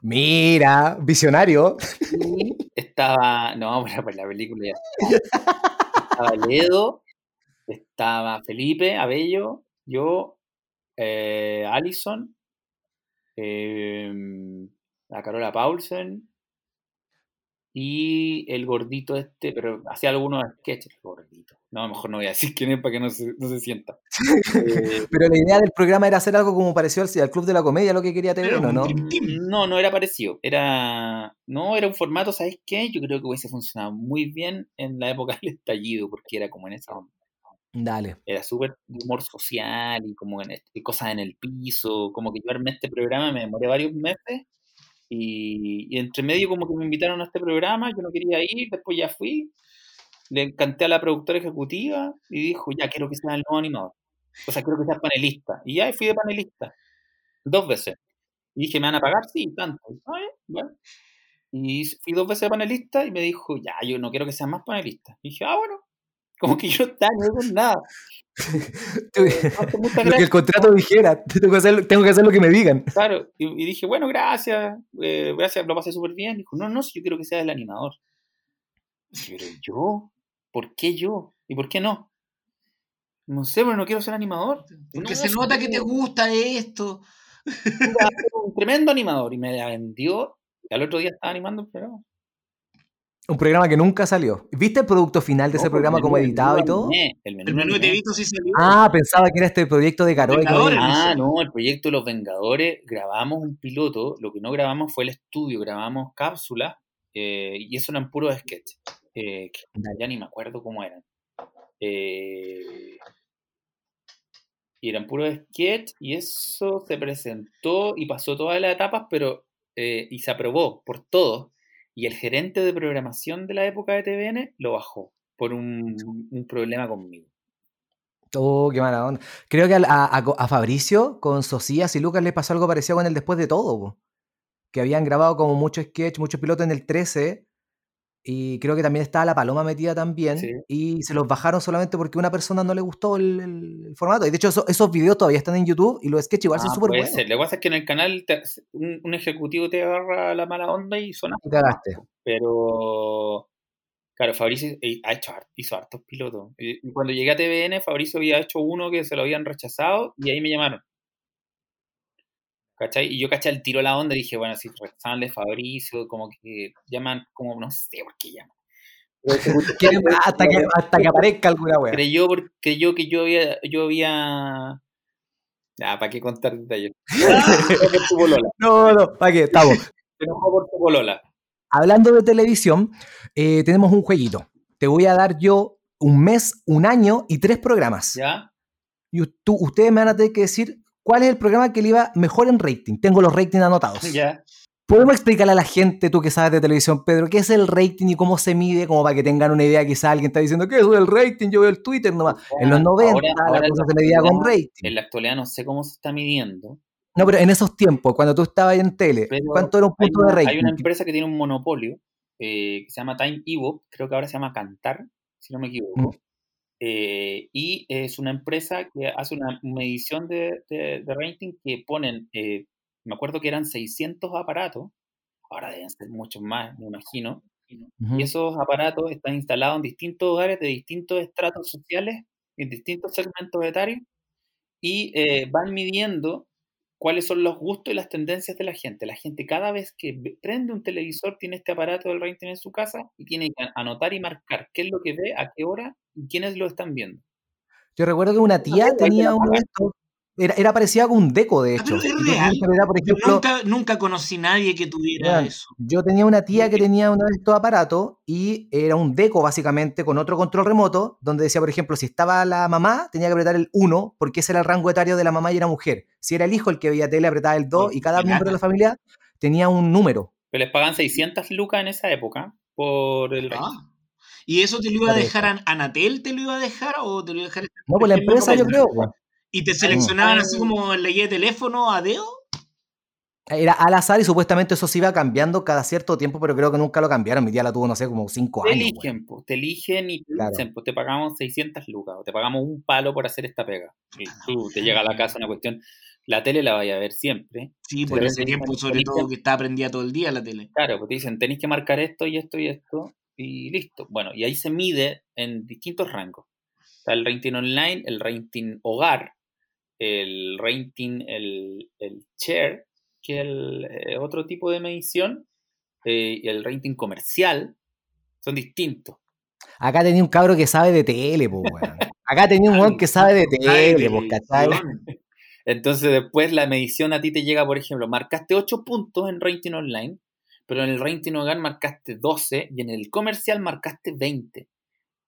Mira, visionario. Y estaba, no, pero por la película ya. Estaba Ledo, estaba Felipe Abello, yo, eh, Allison, eh, la Carola Paulsen y el gordito este, pero hacía algunos sketches, gordito. No, mejor no voy a decir quién es para que no se, no se sienta. Eh, (laughs) Pero la idea del programa era hacer algo como parecido al, al Club de la Comedia, lo que quería un ¿no? No, no era parecido. Era. No, era un formato, ¿sabes qué? Yo creo que hubiese funcionado muy bien en la época del estallido, porque era como en esa onda. Dale. Era súper humor social y como en este- cosas en el piso. Como que yo armé este programa, me demoré varios meses. Y, y entre medio, como que me invitaron a este programa, yo no quería ir, después ya fui. Le encanté a la productora ejecutiva y dijo: Ya, quiero que seas el nuevo animador. O sea, quiero que seas panelista. Y ya y fui de panelista. Dos veces. Y dije, ¿me van a pagar? Sí, tanto. Ah, bien, bueno. Y fui dos veces panelista y me dijo, ya, yo no quiero que seas más panelista. Y dije, ah, bueno. Como que yo (laughs) no no hago nada. Muchas Lo que el contrato dijera. Tengo que hacer, tengo que hacer lo que me digan. Claro, y, y dije, bueno, gracias, eh, gracias, lo pasé súper bien. Dijo, no, no, si yo quiero que seas el animador. Dije, Pero yo, ¿por qué yo? ¿Y por qué no? No sé, pero no quiero ser animador. Porque No, se nota que te gusta esto. Era un tremendo animador y me la vendió. Y al otro día estaba animando el programa. Un programa que nunca salió. ¿Viste el producto final de ese No, programa como editado y todo? El menú El menú animé. de Vito sí salió. Ah, pensaba que era este proyecto de Caroe. Ah, no, el proyecto de Los Vengadores, grabamos un piloto, lo que no grabamos fue el estudio, grabamos cápsulas eh, y eso eran puros sketches. eh, que ya ni me acuerdo cómo eran. Eh, y eran puros sketches y eso se presentó y pasó todas las etapas, pero eh, y se aprobó por todos. Y el gerente de programación de la época de TVN lo bajó por un, un problema conmigo. Oh, qué mala onda. Creo que a, a- a Fabricio con Socias y Lucas le pasó algo parecido con el después de todo. po. Que habían grabado como muchos sketch, muchos pilotos en el 13. Y creo que también estaba la Paloma metida también. Sí. Y se los bajaron solamente porque a una persona no le gustó el, el- el formato. Y de hecho, eso- esos videos todavía están en YouTube y los sketches igual son Ah, súper puede buenos. Lo que pasa es que en el canal te- un, un ejecutivo te agarra la mala onda y suena. Y cagaste. Pero, claro, Fabricio eh, ha hecho, hizo hartos pilotos. Y y cuando llegué a TVN, Fabricio había hecho uno que se lo habían rechazado y ahí me llamaron. ¿Cachai? Y yo caché el tiro a la onda y dije, bueno, si de Fabricio, como que llaman, como no sé por qué llaman. (laughs) Hasta, que, hasta que aparezca alguna wea. creyó, creyó que yo había, yo había. Ah, ¿para qué contar detalles? (laughs) polola. No, no, ¿para qué? Estamos. (laughs) Hablando de televisión, eh, tenemos un jueguito. Te voy a dar yo un mes, un año y tres programas. ¿Ya? Y tú- ustedes me van a tener que decir cuál es el programa que le iba mejor en rating. Tengo los ratings anotados. (laughs) ¿Ya? ¿Podemos explicarle a la gente, tú que sabes de televisión, Pedro, qué es el rating y cómo se mide? Como para que tengan una idea, quizá alguien está diciendo, ¿qué es el rating? Yo veo el Twitter nomás. En los 90 Ahora- ahora la cosa se medía con rating. En la actualidad no sé cómo se está midiendo. No, pero en esos tiempos, cuando tú estabas en tele, Pero ¿cuánto era un punto una, de rating? hay una empresa que tiene un monopolio eh, que se llama Time Evo, creo que ahora se llama Cantar, si no me equivoco. Mm. Eh, y es una empresa que hace una medición de, de- de rating que ponen, eh, me acuerdo que eran 600 aparatos, ahora deben ser muchos más, me imagino. Y esos aparatos están instalados en distintos hogares de distintos estratos sociales, en distintos segmentos etarios, y eh, van midiendo cuáles son los gustos y las tendencias de la gente. La gente cada vez que prende un televisor tiene este aparato del rating en su casa y tiene que anotar y marcar qué es lo que ve, a qué hora y quiénes lo están viendo. Yo recuerdo que una tía tenía uno de estos. Era, era parecida con un deco, de Ah, hecho. pero es real. Yo ejemplo, nunca, nunca conocí nadie que tuviera eso. Yo tenía una tía que tenía uno de estos aparatos y era un deco básicamente con otro control remoto donde decía, por ejemplo, si estaba la mamá, tenía que apretar el 1 porque ese era el rango etario de la mamá y era mujer. Si era el hijo el que veía tele, apretaba el 2 y cada miembro de la familia tenía un número. Pero les pagan 600 lucas en esa época por el. Ah. ¿Y eso te lo iba a dejar a Anatel? ¿Te lo iba a dejar o te lo iba a dejar? No, pues la empresa yo creo. pues. ¿Y te seleccionaban así como en la guía de teléfono a dedo? Era al azar y supuestamente eso se iba cambiando cada cierto tiempo, pero creo que nunca lo cambiaron. Mi tía la tuvo, no sé, como cinco Te años. eligen, po, te eligen y te Claro. dicen, pues te pagamos 600 lucas o te pagamos un palo por hacer esta pega. Y tú te llega a la casa una cuestión, la tele la vaya a ver siempre. Sí, por ese tiempo, dicen, sobre todo que estaba prendida todo el día la tele. Claro, pues te dicen, tenéis que marcar esto y esto y esto y listo. Bueno, y ahí se mide en distintos rangos. Está el rating online, el rating hogar, el rating, el, el share, que es el eh, otro tipo de medición, eh, y el rating comercial, son distintos. Acá tenía un cabro que sabe de tele, weón. Acá tenía un weón que sabe de (laughs) tele. Entonces después la medición a ti te llega, por ejemplo, marcaste 8 puntos en rating online, pero en el rating hogar marcaste 12 y en el comercial marcaste 20.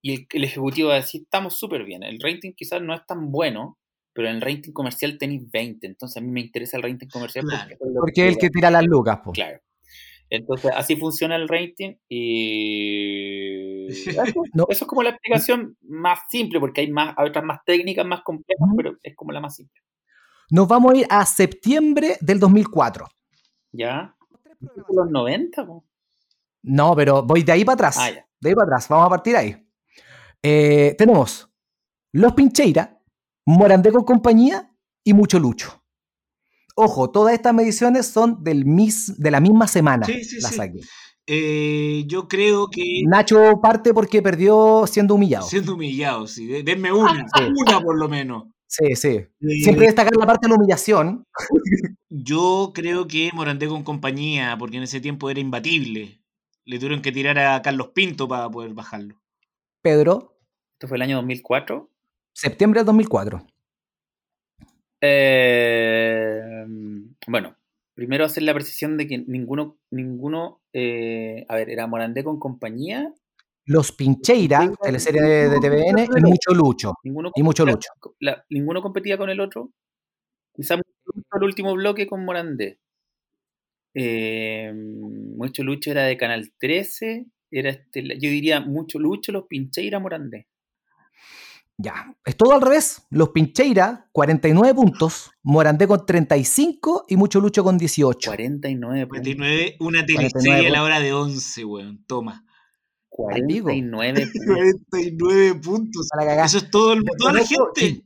Y el, el ejecutivo va a decir, estamos súper bien, el rating quizás no es tan bueno, pero en el rating comercial tenéis 20, entonces a mí me interesa el rating comercial Claro. porque, es lo Porque es el que tira las lucas, po. Claro. Entonces así funciona el rating y (laughs) eso, No. eso es como la explicación más simple, porque hay, más, hay otras más técnicas, más complejas, pero es como la más simple. Nos vamos a ir a septiembre del 2004. ¿Ya? Los 90, po. No, pero voy de ahí para atrás. Ah, ya. De ahí para atrás. Vamos a partir ahí. Eh, tenemos Los Pincheira, Morandé con compañía y Mucho Lucho. Ojo, todas estas mediciones son del mis, de la misma semana. Sí, sí, las sí. saqué. Eh, yo creo que Nacho parte porque perdió siendo humillado. siendo humillado, sí. de- Denme una, Sí. una por lo menos. Sí, sí. Eh, Siempre destacar la parte de la humillación. Yo creo que Morandé con compañía, porque en ese tiempo era imbatible. Le tuvieron que tirar a Carlos Pinto para poder bajarlo. Pedro, Esto fue el año 2004. Septiembre del 2004. Eh, bueno, primero hacer la precisión de que ninguno, ninguno, eh, a ver, era Morandé con compañía, Los Pincheira, teleserie de, de TVN, y Mucho Lucho. ninguno Y mucho la- ninguno competía con el otro. Quizás el último bloque con Morandé. Eh, mucho Lucho era de Canal 13, era este, yo diría mucho Lucho, los Pincheira, Morandé. Ya, es todo al revés. Los Pincheira, 49 puntos. Morandé con 35 y Mucho Lucho con 18. 49 puntos. 49, una 49 teleserie a la hora de 11, weón. Toma. pico. 49 puntos. 49 puntos. Eso es todo el, toda la gente.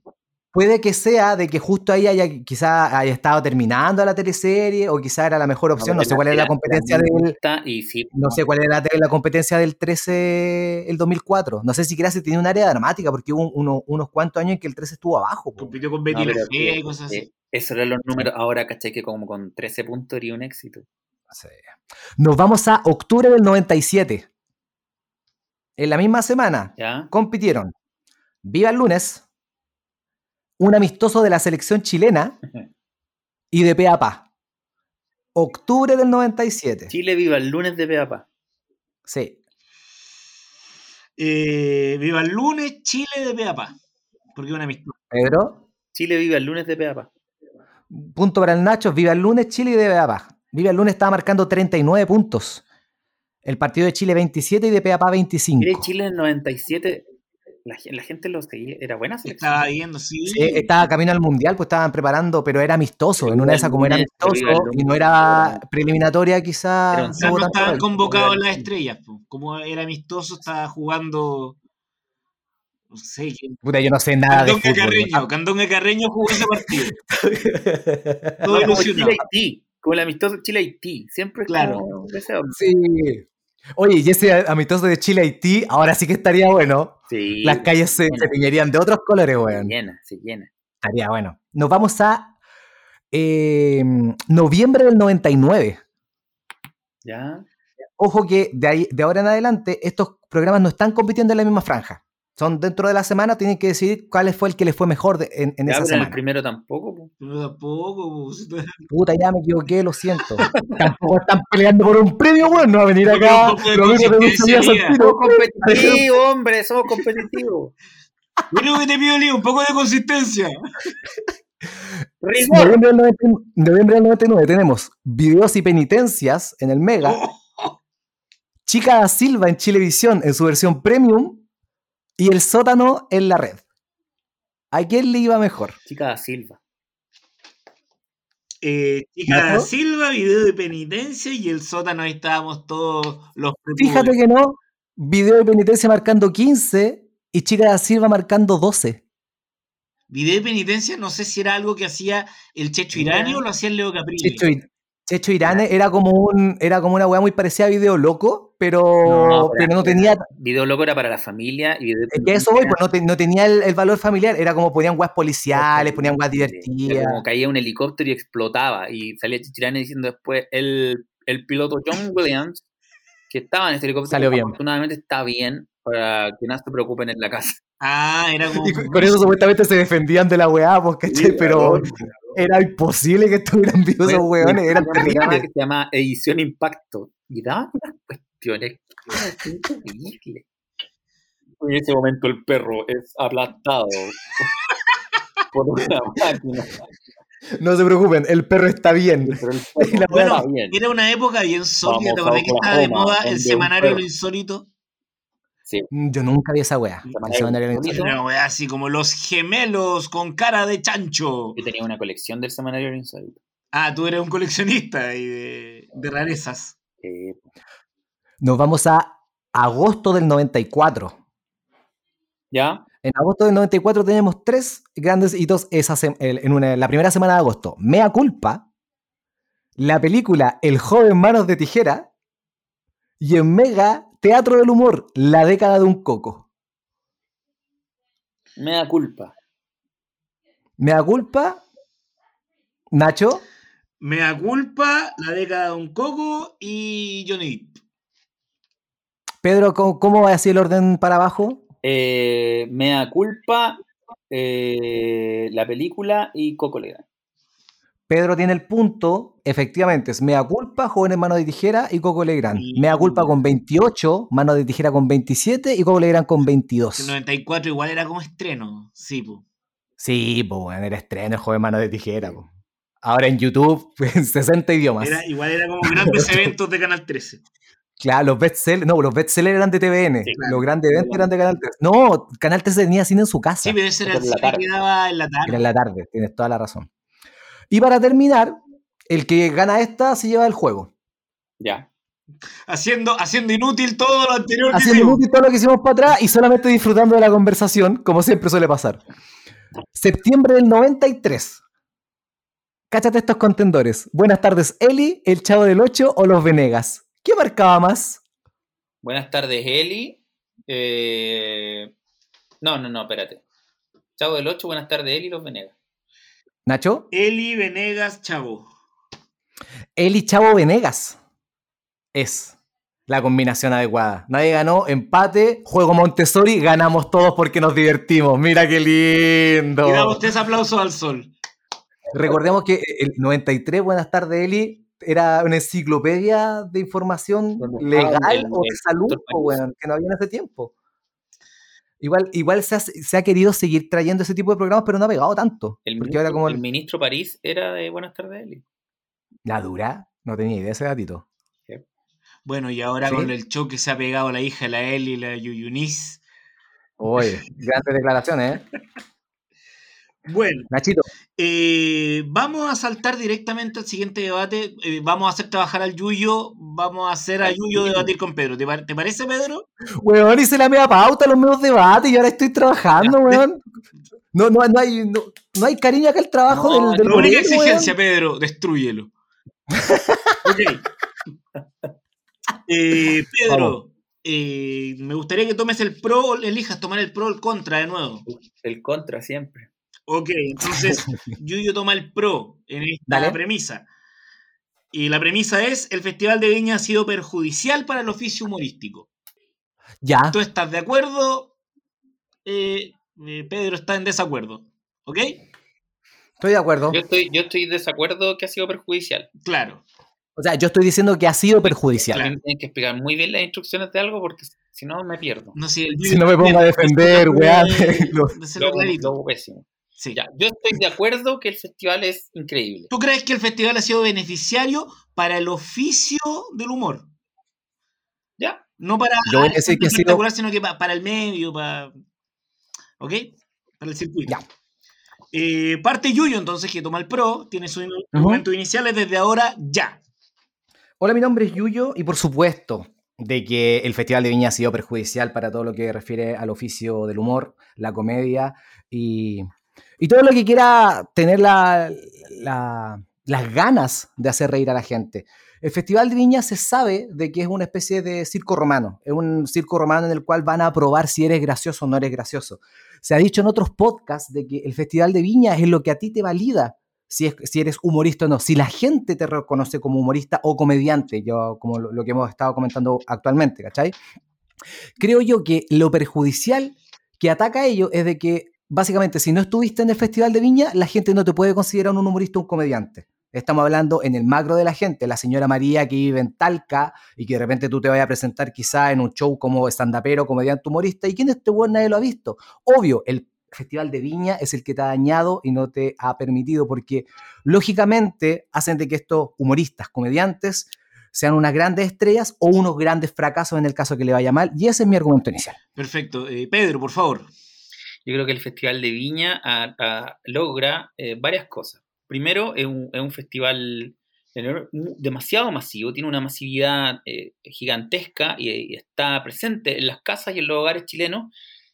Puede que sea de que justo ahí haya quizá haya estado terminando la teleserie o quizá era la mejor opción. No, sé cuál era la competencia del Y sí, no sé cuál era la, la competencia del 13 el 2004. No sé siquiera si tenía un área dramática porque hubo uno- unos cuantos años en que el 13 estuvo abajo. Compitió con No, Betty Fea y cosas eh, así. Esos eran los números. Ahora, caché que como con 13 puntos sería un éxito. Sí. Nos vamos a octubre del 97. En la misma semana ¿Ya? compitieron Viva el lunes, un amistoso de la selección chilena (laughs) y de Peapa. Octubre del 97. Chile viva el lunes de Peapa. Sí. Eh, viva el lunes, Chile de Peapa. Porque es una amistad. Pedro, Chile viva el lunes de Peapa. punto para el Nacho. Viva el lunes, Chile y de Peapa. Viva el lunes estaba marcando 39 puntos. El partido de Chile 27 y de Peapa 25. Mire, Chile en el 97, la, gen- la gente lo seguía. Era buena selección. Estaba viendo, sí. Sí, estaba camino al mundial, pues estaban preparando, pero era amistoso. En una de esas, como era amistoso y no era preliminatoria, no Quizás no estaban convocados las estrellas. po. Como era amistoso, estaba jugando. No sé quién. Puta, yo no sé nada de Candonga fútbol. Carreño. Candonga Carreño jugó ese partido. (laughs) Todo ilusionado. Chile-Haití. Como el amistoso Chile-Haití. Siempre Claro. como de. Sí. Oye, y ese amistoso de Chile-Haití, ahora sí que estaría bueno. Sí. Las calles se, se de otros colores, se weón. llena, se llena. Estaría bueno. Nos vamos a eh, noviembre del 99. ¿Ya? Ojo que de, ahí, de ahora en adelante estos programas no están compitiendo en la misma franja. Son dentro de la semana, tienen que decidir cuál fue el que les fue mejor de- en, esa en el semana. primero tampoco. po. Pero tampoco. po. Puta, ya me equivoqué, lo siento. (laughs) Tampoco están peleando por un premio, weón. No va a venir pero acá. lo mismo que. Somos competitivos, hombre, somos competitivos. Lo único que te pido, Leo, un poco de consistencia. Noviembre del, 90 noviembre del 99 tenemos videos y penitencias en el Mega. Oh, (laughs) Chica da Silva en Chilevisión en su versión premium. Y el sótano en la red. ¿A quién le iba mejor? Chica da Silva. Eh, Chica da. Silva, video de penitencia y el sótano, ahí estábamos todos los Fíjate que no. Video de penitencia marcando 15 y Chica da Silva marcando 12. Video de penitencia, no sé si era algo que hacía el Checho Irani o lo hacía el Leo Caprilli. Checho, Checho Irane era como un era como una weá muy parecida a Video Loco, pero, No, pero no tenía. Video loco era para la familia y video Es que eso voy, pues no, te- no tenía el, el valor familiar. Era como ponían weas policiales, ponían weas divertidas. como caía un helicóptero y explotaba. Y salía Chichirane diciendo después el, el piloto John Williams, que estaba en este helicóptero, Salió bien. afortunadamente está bien para que no se preocupen en la casa. Ah, era como. Y con eso supuestamente se defendían de la weá, pues, ¿cachai? pero (laughs) era imposible que estuvieran vivos esos weones, eran Había un programa terribles. que se llama Edición Impacto. Y daban unas cuestiones que eran increíbles. En ese momento el perro es aplastado (laughs) por una máquina. No se preocupen, el perro está bien. Perro (laughs) está. Era una época bien sólida. ¿Te que estaba de moda el semanario lo insólito? Sí. Mm, Yo nunca vi esa weá. Una weá así como los gemelos con cara de chancho. Yo tenía una colección del semanario insólito. Ah, tú eres un coleccionista y de, de rarezas. Eh, Nos vamos a agosto del 94. ¿Ya? En agosto del 94 tenemos tres grandes hitos esa en una- la primera semana de agosto. Mea culpa, la película El joven manos de tijera y en Mega Teatro del Humor, La década de un coco. Me da culpa. Mea culpa, Nacho, Mea culpa, la década de un coco y Johnny Depp. Pedro, ¿cómo, cómo va así el orden para abajo? Eh, me da culpa eh, la película y Coco Legrand. Pedro tiene el punto, efectivamente, es Mea culpa, Jóvenes Manos de Tijera y Coco Legrand. Y- Mea culpa con 28, Manos de Tijera con 27 y Coco Legrand con 22. El 94 igual era como estreno. Sí, po. Sí, pues bueno, era estreno el joven mano de tijera. po. Ahora en YouTube, (laughs) en 60 idiomas. Era, igual era como grandes (laughs) eventos de Canal 13. Claro, los bestsellers, no, los bestsellers eran de TVN. Sí, Los grandes eventos eran de Canal 3. No, Canal 3 tenía cine en su casa. Sí, pero ese era el Era en la cine tarde. que daba en la Era tarde. en la tarde, tienes toda la razón. Y para terminar, el que gana esta se lleva el juego. Ya. Haciendo, haciendo inútil todo lo anterior que Haciendo inútil todo lo que hicimos para atrás y solamente disfrutando de la conversación, como siempre suele pasar. Septiembre del 93. Cáchate estos contendores. Buenas tardes, Eli, El Chavo del 8 o Los Venegas. ¿Qué marcaba más? Buenas tardes, Eli. Eh, No, no, no, espérate. Chavo del 8, buenas tardes, Eli Los Venegas. Nacho, Eli Venegas Chavo. Eli Chavo Venegas. Es la combinación adecuada. Nadie ganó, empate, juego Montessori, ganamos todos porque nos divertimos. Mira qué lindo. Y damos tres aplausos al sol. Recordemos que el 93, buenas tardes, Eli, era una enciclopedia de información legal el- o de salud, po, weón, que no había en ese tiempo. Igual, igual se, ha, se ha querido seguir trayendo ese tipo de programas, pero no ha pegado tanto. El, porque ministro, ahora como el el- ministro París era de Buenas tardes, Eli. la dura, no tenía idea de ese gatito. Bueno, y ahora ¿Sí? con el show que se ha pegado la hija de la Eli y la Yuyunis. Oye, (laughs) grandes declaraciones, ¿eh? Bueno, Nachito, eh, vamos a saltar directamente al siguiente debate. Eh, vamos a hacer trabajar al Yuyo. Vamos a hacer a Al Yuyo debatir con Pedro. ¿Te, par- te parece, Pedro? weón, hice la media pauta, los medios debates y ahora estoy trabajando, weón. No, no, no, hay, no, no hay cariño acá el trabajo No, del, del La única gobierno, weón. exigencia, Pedro, destrúyelo. (laughs) ok. Eh, Pedro, eh, me gustaría que tomes el pro, o elijas tomar el pro o el contra de nuevo. El contra siempre. Ok, entonces (laughs) Yuyo toma el pro en esta Dale. premisa. Y la premisa es, el Festival de Viña ha sido perjudicial para el oficio humorístico. Ya, ¿Tú estás de acuerdo? Eh, eh, Pedro está en desacuerdo. ¿Ok? estoy de acuerdo. Yo estoy, yo estoy de desacuerdo que ha sido perjudicial. Claro. O sea, yo estoy diciendo que ha sido perjudicial. Claro. Tienen que explicar muy bien las instrucciones de algo porque si no me pierdo. No el Si no me pongo a defender, weá. (laughs) lo- Lo, clarito. lo pésimo. Sí. Ya, yo estoy de acuerdo que el festival es increíble. ¿Tú crees que el festival ha sido beneficiario para el oficio del humor? Ya. No para Yo voy a el decir que ha sido- sino que pa- para el medio, para. ¿Ok? Para el circuito. Ya. eh, parte Yuyo entonces, que toma el pro, tiene sus argumentos iniciales desde ahora ya. Hola, mi nombre es Yuyo y por supuesto de que el Festival de Viña ha sido perjudicial para todo lo que refiere al oficio del humor, la comedia y, y todo lo que quiera tener la, la- las ganas de hacer reír a la gente. El Festival de Viña se sabe de que es una especie de circo romano, es un circo romano en el cual van a probar si eres gracioso o no eres gracioso. Se ha dicho en otros podcasts de que el Festival de Viña es lo que a ti te valida si, es, si eres humorista o no, si la gente te reconoce como humorista o comediante, yo, como lo, lo que hemos estado comentando actualmente, ¿cachai? Creo yo que lo perjudicial que ataca a ello es de que básicamente si no estuviste en el Festival de Viña, la gente no te puede considerar un humorista o un comediante. Estamos hablando en el macro de la gente, la señora María que vive en Talca y que de repente tú te vayas a presentar quizá en un show como estandapero, comediante, humorista. ¿Y quién es este buen? Nadie lo ha visto. Obvio, el Festival de Viña es el que te ha dañado y no te ha permitido porque lógicamente hacen de que estos humoristas, comediantes, sean unas grandes estrellas o unos grandes fracasos en el caso que le vaya mal. Y ese es mi argumento inicial. Perfecto. Eh, Pedro, por favor. Yo creo que el Festival de Viña logra eh, varias cosas. Primero, es un, es un festival demasiado masivo, tiene una masividad eh, gigantesca y, y está presente en las casas y en los hogares chilenos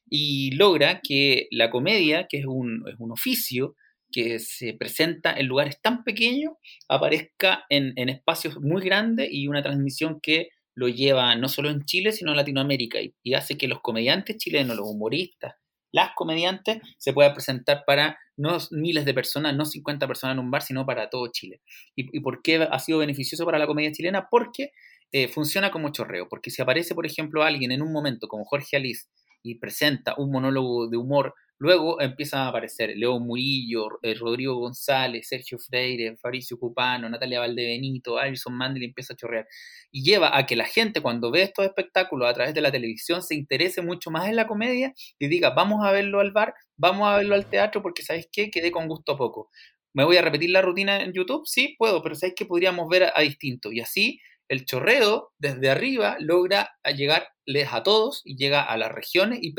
y logra que la comedia, que es un, es un oficio que se presenta en lugares tan pequeños, aparezca en, en espacios muy grandes y una transmisión que lo lleva no solo en Chile, sino en Latinoamérica y hace que los comediantes chilenos, los humoristas, las comediantes se puedan presentar para no miles de personas, no 50 personas en un bar, sino para todo Chile. ¿Y, y por qué ha sido beneficioso para la comedia chilena? Porque eh, funciona como chorreo. Porque si aparece, por ejemplo, alguien en un momento como Jorge Alice y presenta un monólogo de humor, luego empiezan a aparecer Leo Murillo, eh, Rodrigo González, Sergio Freire, Fabricio Cupano, Natalia Valdebenito, Alison Mandel empieza a chorrear. Y lleva a que la gente cuando ve estos espectáculos a través de la televisión se interese mucho más en la comedia y diga, vamos a verlo al bar, vamos a verlo al teatro, porque ¿sabes qué? Quedé con gusto poco. ¿Me voy a repetir la rutina en YouTube? Sí, puedo, pero ¿sabes qué? Podríamos ver a distinto. Y así el chorreo desde arriba logra llegarles a todos y llega a las regiones y,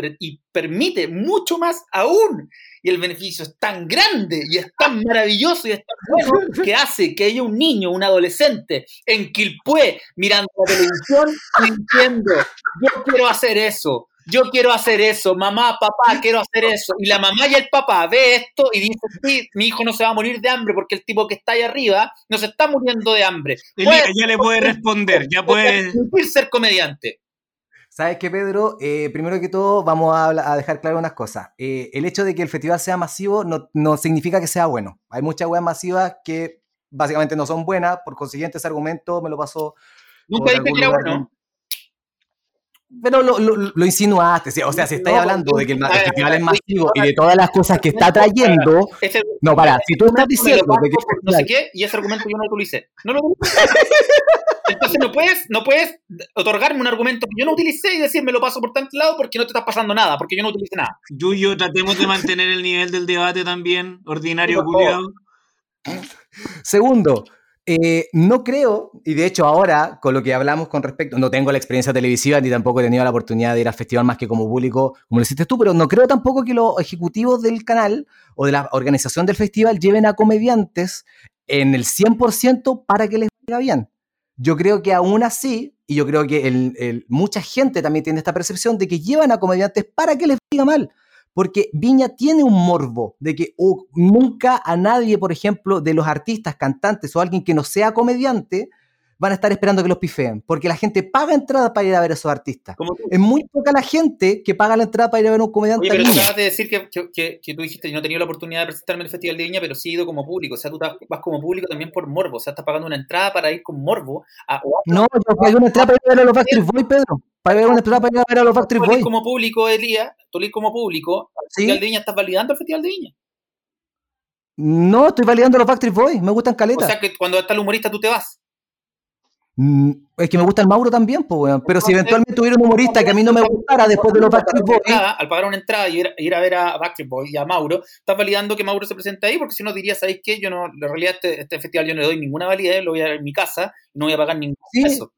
permite mucho más aún. Y el beneficio es tan grande y es tan maravilloso y es tan bueno (laughs) que hace que haya un niño, un adolescente en Quilpué mirando la televisión diciendo, yo quiero hacer eso, yo quiero hacer eso, mamá, papá, quiero hacer eso. Y la mamá y el papá ve esto y dice, sí, mi hijo no se va a morir de hambre porque el tipo que está ahí arriba no se está muriendo de hambre. Elías ya le puede responder, ya puede. Puede ser comediante. ¿Sabes qué, Pedro? Eh, primero que todo, vamos a dejar claro unas cosas. Eh, el hecho de que el festival sea masivo no, no significa que sea bueno. Hay muchas weas masivas que básicamente no son buenas, por consiguiente ese argumento me lo pasó Nunca dije que era bueno. Pero lo, lo, lo insinuaste, o sea, si estáis No, hablando de que el, festival es masivo y de todas las cosas que está trayendo, Ese no, para, si tú estás diciendo de que el no sé qué y ese argumento yo no lo utilicé. No lo utilicé. Entonces no puedes, no puedes otorgarme un argumento que yo no utilicé y decir me lo paso por tanto lado porque no te está pasando nada, porque yo no utilicé nada. Yuyo, tratemos de mantener el nivel del debate también, ordinario, culiado. Segundo, eh, no creo, y de hecho ahora con lo que hablamos con respecto, no tengo la experiencia televisiva ni tampoco he tenido la oportunidad de ir al festival más que como público, como lo hiciste tú, pero no creo tampoco que los ejecutivos del canal o de la organización del festival lleven a comediantes en el 100% para que les vaya bien. Yo creo que aún así, y yo creo que mucha gente también tiene esta percepción de que llevan a comediantes para que les vaya mal. Porque Viña tiene un morbo de que oh, nunca a nadie, por ejemplo, de los artistas, cantantes o alguien que no sea comediante, van a estar esperando que los pifeen. Porque la gente paga entrada para ir a ver a esos artistas. Tú. Es muy poca la gente que paga la entrada para ir a ver a un comediante Oye, pero tú acabas de decir que, que, tú dijiste, yo no he tenido la oportunidad de presentarme en el Festival de Viña, pero sí he ido como público. O sea, tú vas como público también por morbo. O sea, estás pagando una entrada para ir con morbo a, o a- No, yo pagué una entrada para ir a ver a los Backstreet Boys, Pedro. Pagué una entrada para ir a ver a los Backstreet tú Boys. como público, Elías, tú como público, al Sí. Festival de Viña estás validando el Festival de Viña. No, estoy validando los Backstreet Boys. Me gustan O caletas. sea, que cuando está el humorista tú te vas. Mm, Es que me gusta el Mauro también, pues, weón. Pero si eventualmente hubiera un humorista que a mí no me gustara después de los Backstreet Boys, al pagar una entrada y ir, ir a ver a Backstreet Boys y a Mauro, estás validando que Mauro se presente ahí, porque si no dirías, ¿sabéis qué? Yo no, en realidad este, este festival yo no le doy ninguna validez, lo voy a ver en mi casa, no voy a pagar ningún Sí. peso.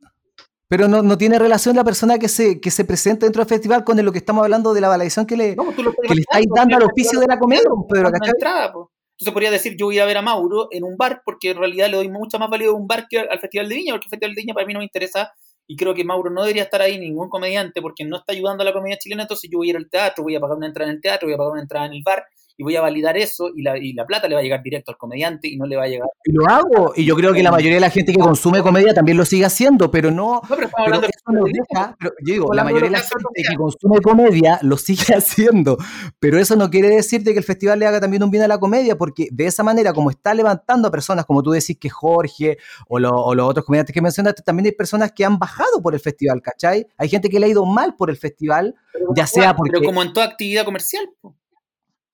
Pero no, no tiene relación la persona que se, que se presenta dentro del festival con lo que estamos hablando de la validación que le, No, pues que le estáis porque dando al oficio de la comedia, es Pedro, ¿cachai? entrada, pues. Entonces podría decir, yo voy a ver a Mauro en un bar, porque en realidad le doy mucha más valía a un bar que al Festival de Viña, porque el Festival de Viña para mí no me interesa, y creo que Mauro no debería estar ahí, ningún comediante, porque no está ayudando a la comedia chilena, entonces yo voy a ir al teatro, voy a pagar una entrada en el teatro, voy a pagar una entrada en el bar, y voy a validar eso, y la, y la plata le va a llegar directo al comediante, y no le va a llegar... Y lo hago, y yo creo que la mayoría de la gente que consume comedia también lo sigue haciendo, pero no, No, pero estamos hablando eso de deja, pero yo digo, la mayoría de la gente que consume comedia lo sigue (laughs) haciendo, pero eso no quiere decir de que el festival le haga también un bien a la comedia, porque de esa manera, como está levantando a personas, como tú decís que Jorge o, lo- o los otros comediantes que mencionaste, también hay personas que han bajado por el festival, ¿cachai? Hay gente que le ha ido mal por el festival, pero ya sea porque... Pero como en toda actividad comercial, po.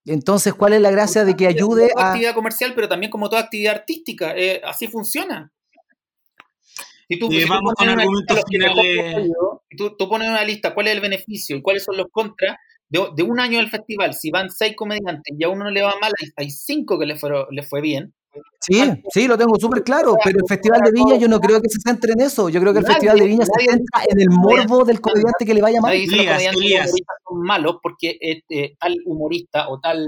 Entonces, ¿cuál es la gracia de que ayude Como toda a... actividad comercial, pero también como toda actividad artística. eh, así funciona. Si tú, si tú pones una lista finales. tú, tú pones una cuál es el beneficio y cuáles son los contras de, de un año del festival. Si van seis comediantes y a uno no le va mal, hay, hay cinco que le, fueron, le fue bien. Sí, sí, lo tengo súper claro, pero el Festival de Viña yo no creo que se centre en eso, yo creo que el Nadie- Festival de Viña se centra en el morbo del comediante que le vaya mal. Nadie dice los comediantes y Elías. humoristas son malos porque este, tal humorista o tal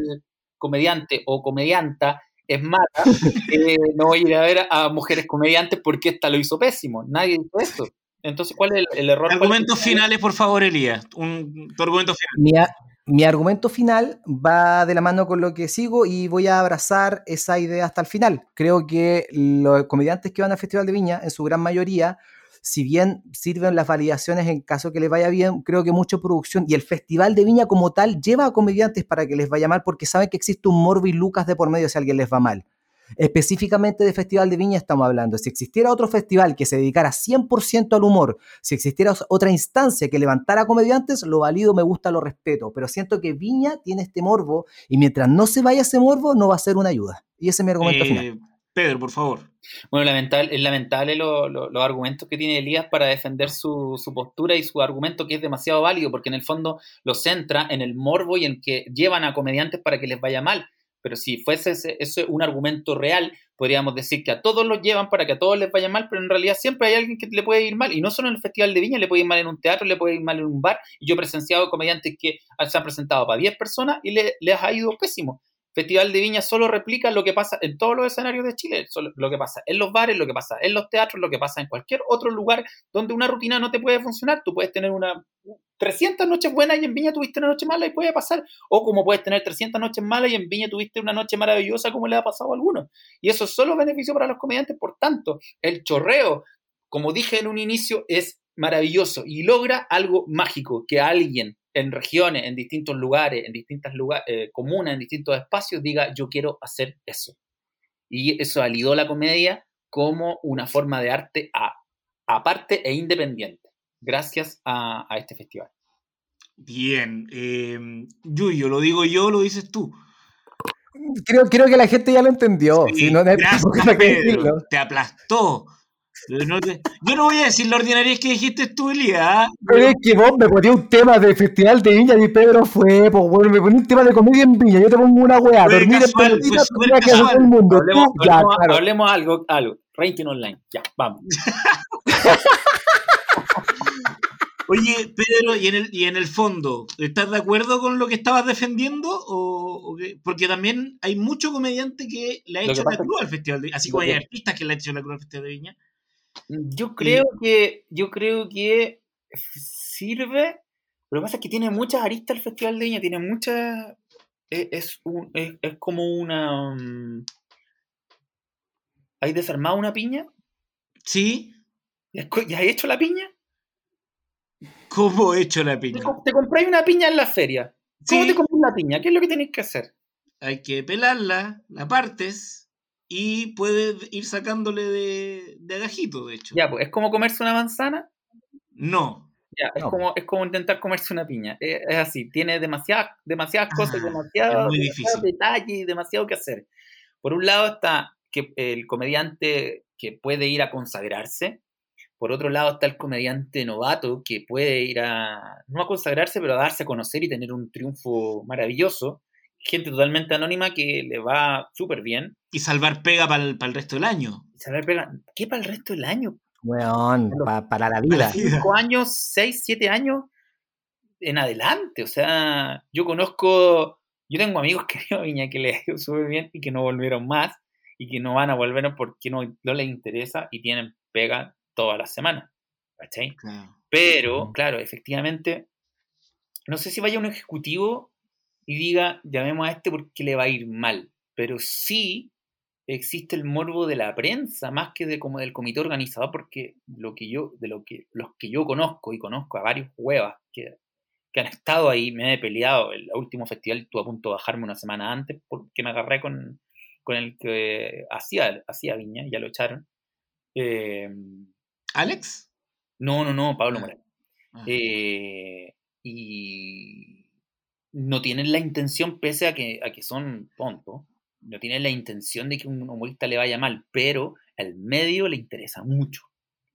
comediante o comedianta es mala. (laughs) eh, no voy a ir a ver a mujeres comediantes porque esta lo hizo pésimo. Nadie dijo eso. Entonces, ¿cuál es el, el error? Argumentos ¿Cuál es- finales, por favor, Elías. Un, tu argumento final. Mi, a- mi argumento final va de la mano con lo que sigo y voy a abrazar esa idea hasta el final. Creo que los comediantes que van al Festival de Viña, en su gran mayoría, si bien sirven las validaciones en caso que les vaya bien, creo que mucha producción y el Festival de Viña como tal lleva a comediantes para que les vaya mal porque saben que existe un morbo y lucas de por medio si alguien les va mal. Específicamente de Festival de Viña estamos hablando. Si existiera otro festival que se dedicara 100% al humor, si existiera otra instancia que levantara comediantes, lo valido, me gusta, lo respeto. Pero siento que Viña tiene este morbo y mientras no se vaya ese morbo, no va a ser una ayuda. Y ese es mi argumento Eh, final. Pedro, por favor. Bueno, lamentable, es lamentable lo- lo- los argumentos que tiene Elías para defender su, su postura y su argumento que es demasiado válido, porque en el fondo lo centra en el morbo y en que llevan a comediantes para que les vaya mal. Pero si fuese ese, ese un argumento real, podríamos decir que a todos los llevan para que a todos les vaya mal, pero en realidad siempre hay alguien que le puede ir mal. Y no solo en el Festival de Viña, le puede ir mal en un teatro, le puede ir mal en un bar. Y yo he presenciado comediantes que se han presentado para 10 personas y le- les ha ido pésimo. Festival de Viña solo replica lo que pasa en todos los escenarios de Chile, lo que pasa en los bares, lo que pasa en los teatros, lo que pasa en cualquier otro lugar donde una rutina no te puede funcionar. Tú puedes tener una 300 noches buenas y en Viña tuviste una noche mala y puede pasar. O como puedes tener 300 noches malas y en Viña tuviste una noche maravillosa como le ha pasado a algunos. Y eso es solo beneficio para los comediantes. Por tanto, el chorreo, como dije en un inicio, es maravilloso y logra algo mágico, que alguien en regiones, en distintos lugares, en distintas lugar, eh, comunas, en distintos espacios, diga yo quiero hacer eso. Y eso validó la comedia como una forma de arte a- aparte e independiente, gracias a, a este festival. Bien. Eh, Yuyo, ¿lo digo yo lo dices tú? Creo, creo que la gente ya lo entendió. Sí, si no, no hay gracias, por qué decirlo. Pedro. Te aplastó. Yo no, te- yo no voy a decir la ordinaria que dijiste tú, Elías. ¿ah? Pero es que vos me ponías un tema de Festival de Viña y Pedro fue, pues bueno, me ponía un tema de comedia en Viña, yo te pongo una weá, dormir en casual, tenía que hacer el mundo. Hablemos, Tú, ya, hablemos- claro. hablemos algo, algo, rating online, ya, vamos. (laughs) Oye, Pedro, y en, el, y en el fondo, ¿estás de acuerdo con lo que estabas defendiendo? O, o qué? Porque también hay mucho comediante que le ha hecho la cruz al Festival de así lo como hay artistas que le han hecho la cruz al Festival de Viña. Yo creo que, yo creo que sirve, lo que pasa es que tiene muchas aristas el Festival de Viña, tiene muchas, es, es, un- es, es como una... mm, ¿Hay desarmado una piña? Sí, ¿Ya has- ¿Ya has hecho la piña? ¿cómo he hecho la piña? te compráis una piña en la feria. ¿Cómo Sí. te compras una piña? ¿Qué es lo que tenéis que hacer? Hay que pelarla, la partes y puedes ir sacándole de, de agajito, de hecho. Ya, pues, es como comerse una manzana. No. Ya, es, No. como, es como intentar comerse una piña. Es, es así, tiene demasiadas, demasiadas cosas, Ah, muy demasiados detalles y demasiado que hacer. Por un lado está que el comediante que puede ir a consagrarse. Por otro lado está el comediante novato que puede ir a, no a consagrarse, pero a darse a conocer y tener un triunfo maravilloso. Gente totalmente anónima que le va súper bien. Y salvar pega para el, resto del año. Y saber pegar, ¿qué para el resto del año? Weón, pa- para la vida. cinco (laughs) años, seis, siete años en adelante. O sea, yo conozco, yo tengo amigos (laughs) que han ido a Viña que les ha ido súper bien y que no volvieron más y que no van a volver porque no, no les interesa y tienen pega todas las semanas. ¿Cachai? Claro. Pero, claro, efectivamente, no sé si vaya un ejecutivo y diga, llamemos a este porque le va a ir mal, pero sí existe el morbo de la prensa más que de como del comité organizador, porque lo que yo, de lo que, los que yo conozco, y conozco a varios huevas que, que han estado ahí, me he peleado, el último festival estuve a punto de bajarme una semana antes porque me agarré con, con el que hacía, hacía Viña, ya lo echaron. Eh, ¿Alex? no, no, no, Pablo Ah. Morales. Ah. Eh, y no tienen la intención, pese a que, a que son tontos, no tienen la intención de que un humorista le vaya mal, pero al medio le interesa mucho,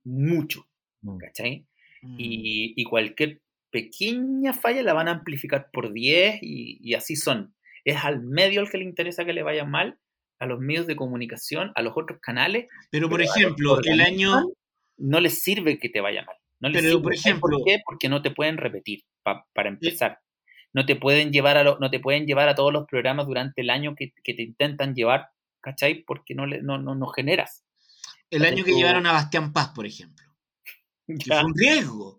mucho, Mm. ¿cachai? Mm. Y, y cualquier pequeña falla la van a amplificar por 10 y, y así son. Es al medio al que le interesa que le vaya mal, a los medios de comunicación, a los otros canales, Pero, por pero ejemplo, el año. no les sirve que te vaya mal. No les Pero, sirve. por ¿Sabes ejemplo- ¿Por qué? Porque no te pueden repetir, pa- para empezar. No te pueden llevar a lo- no te pueden llevar a todos los programas durante el año que, que te intentan llevar, ¿cachai? Porque no, le, no, no, no generas. El año que Tú- llevaron a Bastián Paz, por ejemplo. (laughs) Que fue un riesgo.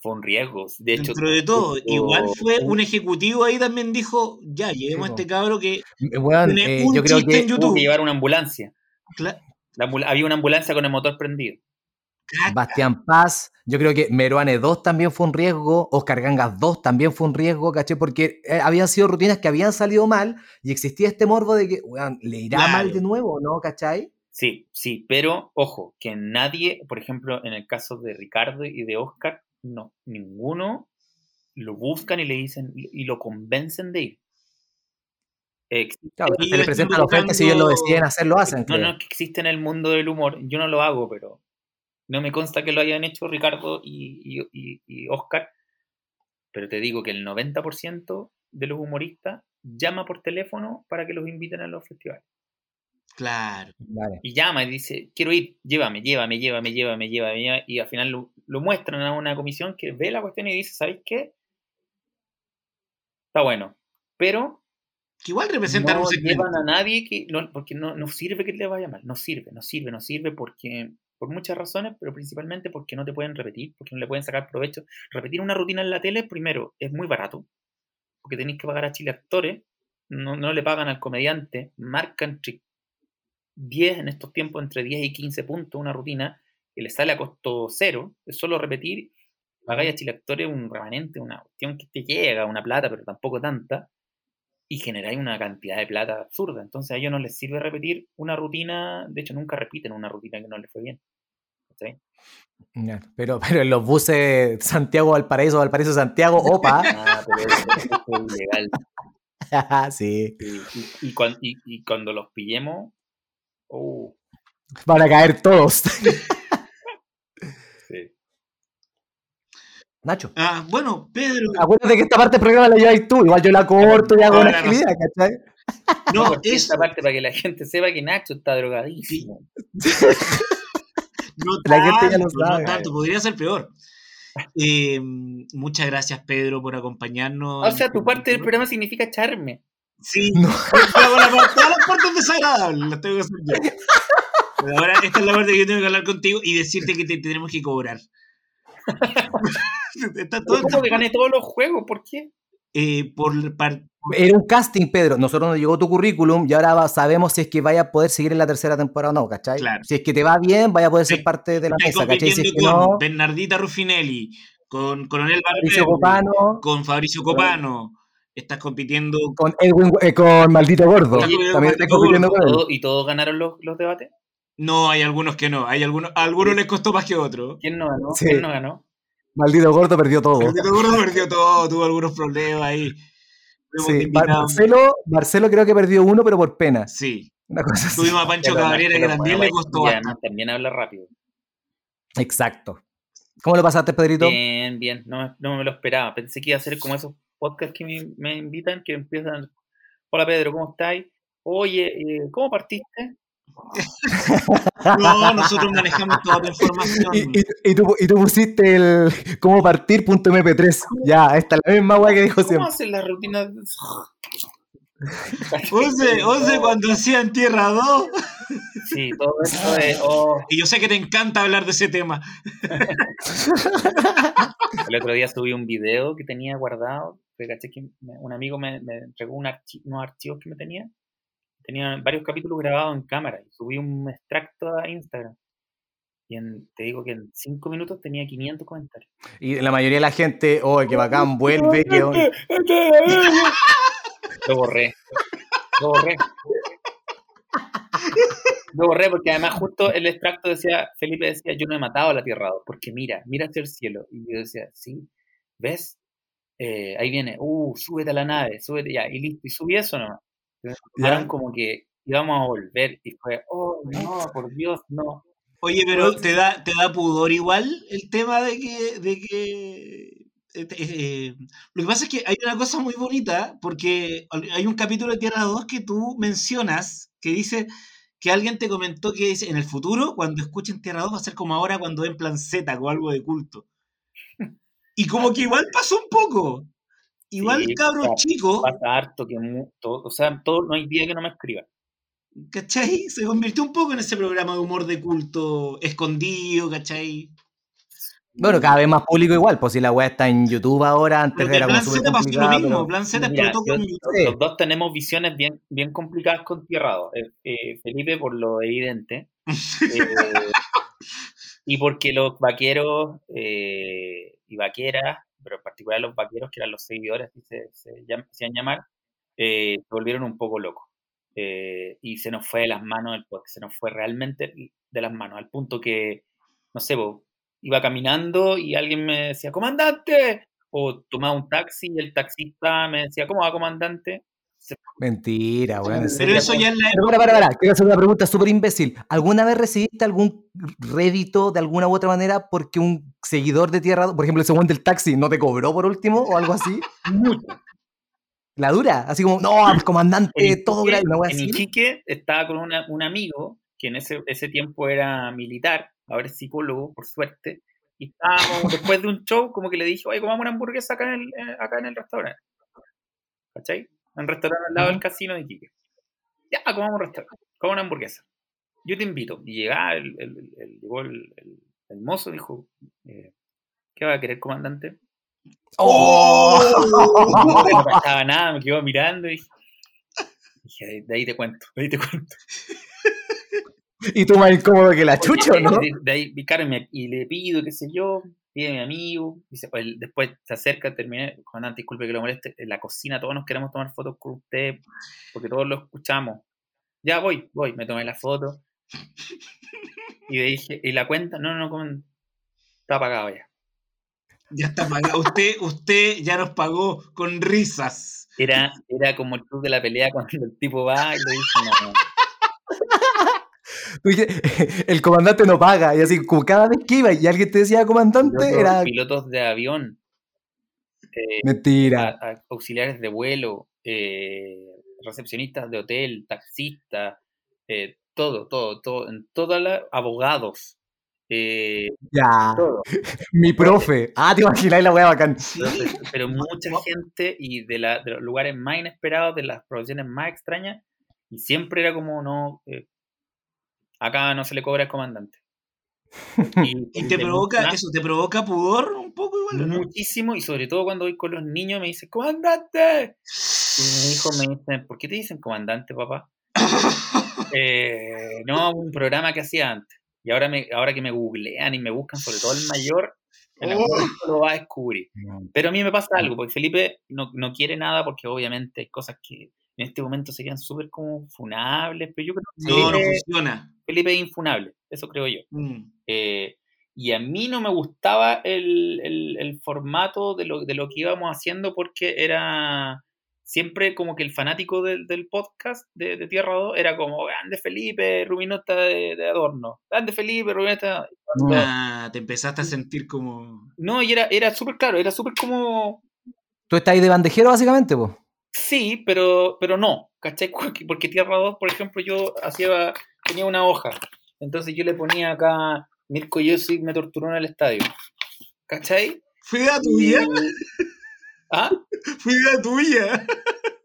fue un riesgo. De hecho, Dentro de todo. tuvo- Igual fue un ejecutivo ahí también dijo, ya, llevemos a este cabro que Eh, weón, tiene eh, un yo creo chiste en que tuvo YouTube. que llevar una ambulancia. Cla- La ambul- había una ambulancia con el motor prendido. Bastián Paz, yo creo que Meruane 2 también fue un riesgo, Oscar Gangas 2 también fue un riesgo, ¿caché? Porque eh, habían sido rutinas que habían salido mal y existía este morbo de que, weón, ¿le irá Claro. mal de nuevo, no? ¿Cachai? Sí, sí, pero ojo, que nadie, por ejemplo, en el caso de Ricardo y de Oscar, no, ninguno lo buscan y le dicen y lo convencen de ir. Claro, se le presenta la oferta y si ellos lo deciden hacer, lo hacen. no, creo. no, que existe en el mundo del humor, yo no lo hago, pero no me consta que lo hayan hecho Ricardo y, y- Oscar, pero te digo que el 90% de los humoristas llama por teléfono para que los inviten a los festivales. Claro. Vale. y llama y dice, quiero ir, llévame, llévame, llévame, llévame, llévame, llévame", y al final lo, lo muestran a una comisión que ve la cuestión y dice, ¿sabéis qué? Está bueno, pero Que igual representan no un segmento. llevan a nadie que, no, porque no, no sirve que le vaya mal, no sirve, no sirve, no sirve porque, por muchas razones, pero principalmente porque no te pueden repetir, porque no le pueden sacar provecho. Repetir una rutina en la tele, primero, es muy barato, porque tenéis que pagar a Chile actores, no, no le pagan al comediante, marcan entre 10 en estos tiempos, entre 10 y 15 puntos una rutina, que le sale a costo cero, es solo repetir, pagáis a Chile actores un remanente, una cuestión que te llega, una plata, pero tampoco tanta, y generáis una cantidad de plata absurda. Entonces a ellos no les sirve repetir una rutina, de hecho nunca repiten una rutina que no les fue bien. Pero, pero en los buses Santiago Valparaíso, Valparaíso Santiago, opa. Ah, pero eso, eso es ilegal. (laughs) sí. Y, y cuan- y- y cuando los pillemos, oh, Van a caer todos. sí. Nacho. Ah, bueno, Pedro. Acuérdate que esta parte del programa la lleváis tú. Igual yo la corto y hago una la agilidad, ¿cachai? No, esta parte para que la gente sepa que Nacho está drogadísimo. (laughs) No (laughs) La gente ya lo tanto, no sabe. tanto, podría ser peor. Eh, muchas gracias, Pedro, por acompañarnos. O sea, tu parte del programa significa echarme. Sí, (laughs) No. (laughs) la parte- todas las partes desagradables las tengo que hacer yo. Pero ahora esta es la parte que yo tengo que hablar contigo y decirte que te tenemos que cobrar. Está todo ¿Cómo que gané todos los juegos? ¿Por qué? Eh, por Era un casting, Pedro. Nosotros nos llegó tu currículum y ahora sabemos si es que vaya a poder seguir en la tercera temporada o no, ¿cachai? Claro. Si es que te va bien, vaya a poder ser parte de la mesa, ¿cachai? Si es compitiendo que con no, Bernardita Ruffinelli, con Coronel Fabricio Barber, Copano, con Fabricio Copano. Estás compitiendo con Edwin, eh, con Maldito Gordo. Oye, También Maldito estás compitiendo Gordo, con él. ¿Todo- ¿Y todos ganaron los, los debates? No, hay algunos que no. Hay algunos, a algunos les costó más que a otros. ¿Quién no ganó? Sí. ¿Quién no ganó? Maldito Gordo perdió todo. El Tito Gordo perdió todo, tuvo algunos problemas ahí. Sí, Marcelo, Marcelo creo que perdió uno, pero por pena. Sí. Una cosa así. Tuvimos a Pancho Cabrera que también le costó y bastante. además también habla rápido. Exacto. ¿Cómo lo pasaste, Pedrito? Bien, bien, no, me- no me lo esperaba. Pensé que iba a ser como esos podcasts que me, me invitan, que empiezan, hola Pedro, ¿cómo estáis? Oye, eh, ¿cómo partiste? (laughs) No, nosotros manejamos toda la información. Y, y- y tú, y tú pusiste el cómo partir.mp3. Ya, esta es la misma weá que dijo ¿Cómo siempre. hacen las rutinas? (laughs) Once, once cuando hacían Tierra 2. Sí, todo eso es. oh. Y yo sé que te encanta hablar de ese tema. (laughs) El otro día subí un video que tenía guardado. que caché que me- un amigo me, me entregó un archi- unos archivos que me tenía. Tenía varios capítulos grabados en cámara. Y subí un extracto a Instagram. Y en- te digo que en cinco minutos tenía 500 comentarios. Y la mayoría de la gente, oh, que bacán, (laughs) vuelve. Que... (laughs) Lo borré. Lo borré. Lo borré porque además justo el extracto decía, Felipe decía, yo no he matado a la Tierra 2, porque mira, mira hacia el cielo. Y yo decía, sí, ¿ves? Eh, ahí viene, uh, súbete a la nave, súbete ya, y listo, y subí eso nomás. Ya. como que íbamos a volver, y fue, oh, no, por Dios, no. Oye, pero ¿te da, te da pudor igual el tema de que... De que eh, eh, lo que pasa es que hay una cosa muy bonita, porque hay un capítulo de Tierra 2 que tú mencionas, que dice que alguien te comentó que dice, en el futuro, cuando escuchen Tierra 2, va a ser como ahora cuando ven Plan Z o algo de culto. (laughs) Y como que igual pasó un poco. Igual, Sí, cabros pasa- chicos, Pasa harto que, todo- o sea, todo, no hay día que no me escriba. ¿cachai? Se convirtió un poco en ese programa de humor de culto escondido, ¿cachai? Bueno, cada vez más público igual, pues si la weá está en YouTube ahora, antes Pero de era como Plan súper Z pasó lo complicado. mismo. Plan Z explotó con YouTube. Los dos tenemos visiones bien, bien complicadas con Tierra 2. Eh, eh, Felipe por lo evidente. (laughs) eh, y porque los vaqueros eh, y vaqueras, pero en particular los vaqueros, que eran los seguidores, que se, se llam- hacían llamar, eh, se volvieron un poco locos. Eh, y se nos fue de las manos el podcast, se nos fue realmente de las manos, al punto que, no sé, po, iba caminando y alguien me decía, comandante, o tomaba un taxi y el taxista me decía, ¿cómo va, comandante? Mentira, weón, Pero eso ya es la Pero para, para, para, quiero hacer una pregunta súper imbécil. ¿Alguna vez recibiste algún rédito de alguna u otra manera porque un seguidor de Tierra, por ejemplo, el segundo del taxi, no te cobró por último o algo así? (laughs) La dura, así como, no, comandante, En todo una wea En. Iquique estaba con una- un amigo que en ese, ese tiempo era militar, ahora es psicólogo, por suerte, y estábamos después de un show, como que le dije, oye, comamos una hamburguesa acá en el, eh, acá en el restaurante. ¿Cachai? Un restaurante al lado del casino de Iquique. Ya, comamos un restaurante, comamos una hamburguesa. Yo te invito. Y llegaba el, el- el- el, el- mozo, dijo, eh, ¿qué va a querer, comandante? ¡Oh! No cachaba (laughs) nada, me quedó mirando y dije, de ahí te cuento, de ahí te cuento. Y tú más incómodo que la chucha, ¿o ¿no? De, ahí, y le pido, qué sé yo, pide a mi amigo, dice, pues, él después se acerca, terminé, comandante, disculpe que lo moleste, en la cocina todos nos queremos tomar fotos con usted, porque todos lo escuchamos. Ya voy, voy, me tomé la foto. Y le dije, ¿y la cuenta? No, no, no, está apagado ya. Ya está pagado. Usted, usted ya nos pagó con risas. Era, era como el club de la pelea cuando el tipo va y le dice, no, no. Tú dijiste, (laughs) El comandante no paga, y así, como cada vez que iba y alguien te decía comandante, Pilotos, era pilotos de avión, eh, mentira. a- a- auxiliares de vuelo, eh, recepcionistas de hotel, taxistas, eh, todo, todo, todo, en todas las abogados, Ya, todo. (laughs) mi profe. Ah, te imagináis la wea bacán. Entonces, (laughs) pero mucha gente y de, la- de los lugares más inesperados, de las profesiones más extrañas, y siempre era como, no, eh, acá no se le cobra al comandante. (laughs) Y te provoca, eso te provoca pudor un poco igual, ¿o ¿no? Muchísimo, y sobre todo cuando voy con los niños me dicen, comandante. Y mi hijo me dice, ¿por qué te dicen comandante, papá? (laughs) Eh, no, un programa que hacía antes. Y ahora, me, ahora que me googlean y me buscan, sobre todo el mayor, en algún Oh. momento lo va a descubrir. Pero a mí me pasa algo, porque Felipe no, no quiere nada, porque obviamente hay cosas que en este momento serían súper como funables, pero yo creo que No, no Felipe, funciona. Felipe es infunable, eso creo yo. Mm. Eh, y a mí no me gustaba el, el- el formato de lo, de lo que íbamos haciendo porque era siempre como que el fanático del, del podcast de, de Tierra 2 era como grande Felipe, Ruminota de, de adorno, grande Felipe, Ruminota. Ah, te empezaste a sentir como. No, y era, era súper claro, era súper como Tú estás ahí de bandejero, básicamente, pues. Sí, pero, pero no, ¿cachai? (laughs) Porque, Tierra 2, por ejemplo, yo hacía tenía una hoja. Entonces yo le ponía acá, Mirko Josic me torturó en el estadio. ¿Cachai? ¿Fue idea tuya? ¿Ah? (laughs) ¿Fue idea tuya?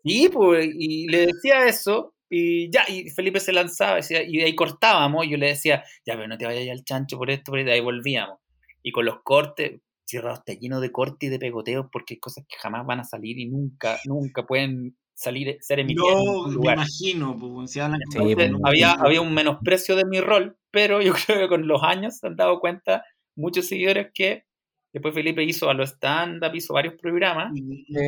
Y, pues, y le decía eso, y ya, y Felipe se lanzaba, decía, y de ahí cortábamos, y yo le decía, ya, pero no te vayas al chancho por esto, por ahí, de ahí volvíamos. Y con los cortes, Cerrado está lleno de cortes y de pegoteos porque hay cosas que jamás van a salir y nunca, nunca pueden salir, ser emitidas en No, ningún me lugar. imagino, pues, si hablan con- Entonces, había, había un menosprecio de mi rol, pero yo (laughs) creo que con los años se han dado cuenta muchos seguidores que después Felipe hizo a lo stand-up, hizo varios programas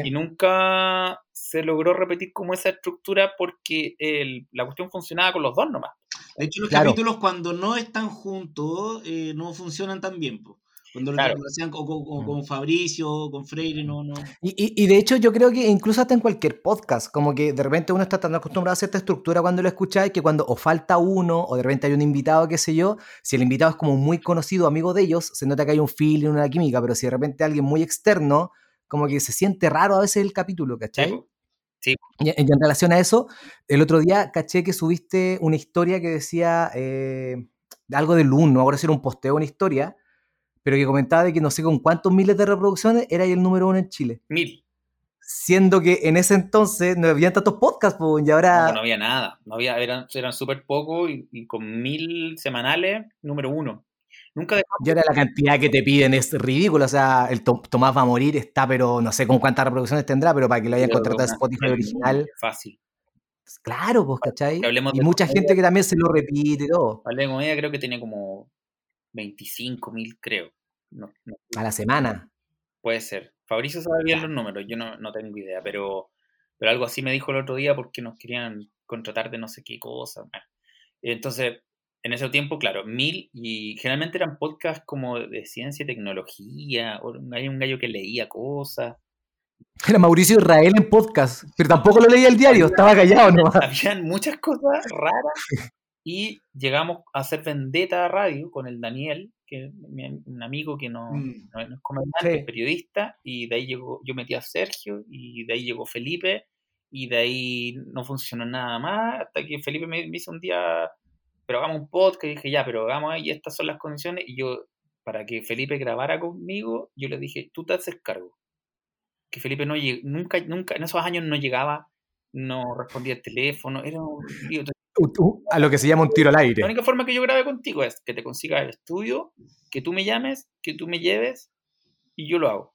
y nunca se logró repetir como esa estructura porque el- la cuestión funcionaba con los dos nomás. De hecho, los Claro. capítulos cuando no están juntos eh, no funcionan tan bien. po. Cuando Claro. lo hacían con, con- con- con Fabricio, con Freire, no, no. Y, y- y de hecho yo creo que incluso hasta en cualquier podcast, como que de repente uno está tan acostumbrado a cierta estructura cuando lo escucháis que cuando o falta uno o de repente hay un invitado, qué sé yo, si el invitado es como muy conocido, amigo de ellos, se nota que hay un feeling, una química, pero si de repente alguien muy externo, como que se siente raro a veces el capítulo, ¿cachai? po. Y, y en relación a eso, el otro día caché que subiste una historia que decía eh, algo de Loon, no ahora si era un posteo, una historia, pero que comentaba de que no sé con cuántos miles de reproducciones era el número uno en Chile. Mil. Siendo que en ese entonces no había tantos podcasts, po, y No, ahora... pues no había nada. No había, eran eran súper pocos y, y con mil semanales, número uno. Nunca dejamos Y ahora la cantidad que te piden es ridícula. O sea, el To- Tomás va a morir, está, pero no sé con cuántas reproducciones tendrá, pero para que lo hayan de contratado una- Spotify original, Fácil. pues, claro, pues, ¿cachai? Y mucha gente que también se lo repite y todo, Hablé de comedia, creo que tenía como 25 mil, creo. No, no, a la semana. puede ser. Fabricio sabe bien los números, yo no, no tengo idea, pero, pero algo así me dijo el otro día porque nos querían contratar de no sé qué cosa. Entonces, en ese tiempo, claro, mil, y generalmente eran podcasts como de ciencia y tecnología, o hay un gallo que leía cosas. Era Mauricio Israel en podcast, pero tampoco lo leía el diario, estaba callado nomás. Habían muchas cosas raras (laughs) y llegamos a hacer Vendetta Radio con el Daniel, que es un amigo que no, Mm. no, es comediante, Sí. es periodista, y de ahí llegó, yo metí a Sergio, y de ahí llegó Felipe, y de ahí no funcionó nada más, hasta que Felipe me, me hizo un día, pero hagamos un podcast, y dije, ya, pero hagamos ahí, estas son las condiciones, y yo, para que Felipe grabara conmigo, yo le dije, tú te haces cargo. Que Felipe no lleg- nunca, nunca, en esos años no llegaba, no respondía el teléfono, era un A lo que se llama un tiro al La aire. única forma que yo grabe contigo es que te consiga el estudio, que tú me llames, que tú me lleves y yo lo hago.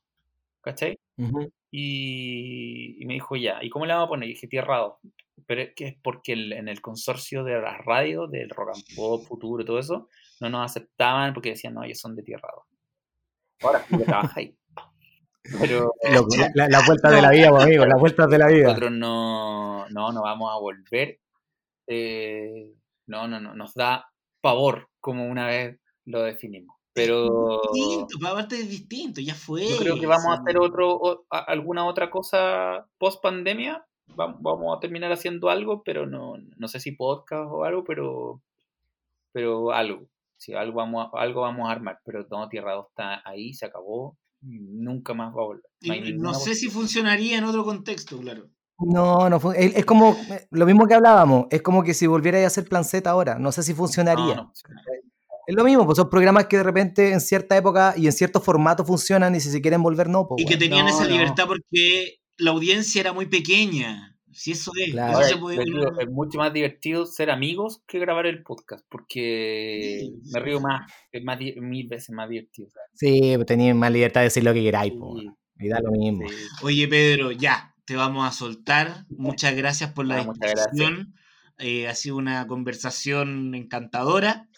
¿Cachai? Ujú. Y, y me dijo ya, ¿y cómo le vamos a poner? Y dije Tierra 2. Pero es que es porque el- en el consorcio de las radios, del rock and pop, futuro y todo eso, no nos aceptaban porque decían, no, ellos son de Tierra 2. Ahora sí que trabaja ahí. Pero (laughs) la- vueltas (laughs) de la vida, pues, amigo, las vueltas de la vida. nosotros no, no, no vamos a volver. Eh, no, no, no, nos da pavor, como una vez lo definimos. Pero Distinto, pa- aparte es distinto, ya fue. yo creo que vamos a hacer otro, o- a- alguna otra cosa post pandemia. Vamos, vamos a terminar haciendo algo, pero no, no sé si podcast o algo, pero, pero algo. Sí, algo vamos a, algo vamos a armar, pero no, Tierra 2 está ahí, se acabó, nunca más va a volver. Y no sé si funcionaría en otro contexto, claro. No, no fue. Es, es como lo mismo que hablábamos. Es como que si volviera a hacer Plan Z ahora. No sé si funcionaría. No, no funciona. Es lo mismo, pues son programas que de repente en cierta época y en ciertos formatos funcionan y si se quieren volver, no. Pues, Y que tenían no, esa no. libertad porque la audiencia era muy pequeña. Si eso es, Claro. eso se puede- digo, es mucho más divertido ser amigos que grabar el podcast, porque Sí, me río sí. más, es más mil veces más divertido. Sí, pues tenéis más libertad de decir lo que queráis, Sí, pues, y da lo mismo. Oye, Pedro, ya, te vamos a soltar. Muchas gracias por la Ah, gracias. discusión. Eh, ha sido una conversación encantadora.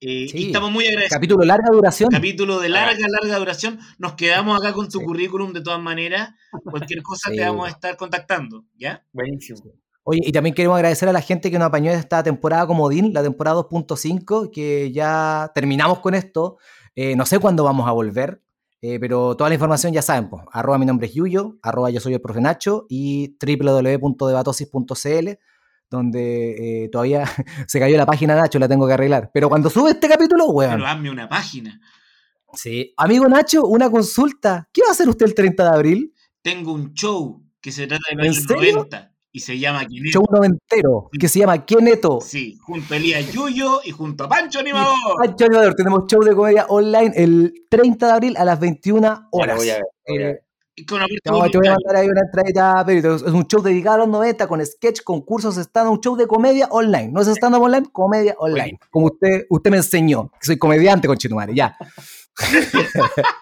Eh, Sí. Y estamos muy agradecidos. Capítulo larga duración. Capítulo de larga, larga duración. Nos quedamos acá con tu Sí. currículum de todas maneras. Cualquier (laughs) cosa Sí. te vamos a estar contactando, ¿ya? Buenísimo. Oye, y también queremos agradecer a la gente que nos apañó esta temporada como DIN, la temporada 2.5, que ya terminamos con esto. Eh, no sé cuándo vamos a volver, eh, pero toda la información ya saben, pues, arroba mi nombre es Yuyo, arroba yo soy el profe Nacho y www.debatosis.cl, donde eh, todavía (laughs) se cayó la página Nacho, la tengo que arreglar. Pero cuando sube este capítulo, weón. Pero hazme una página. Sí. Amigo Nacho, una consulta. ¿Qué va a hacer usted el 30 de abril? Tengo un show que se trata de ¿En los años serio? 90. Y se llama Kineto. Show noventero, que se llama Keneto. Sí, junto a Elías Yuyo y junto a Pancho Animador. Pancho Animador, tenemos show de comedia online el 30 de abril a las 21 Ya lo horas. voy a ver, voy a ver. Eh, Y con aporte No, te voy a mandar ahí una entradita, pero es un show dedicado a los 90 con sketch, concursos, stand un show de comedia online. No es stand up online, comedia online. Como usted, usted me enseñó, que soy comediante con Chitumare, ya. (laughs)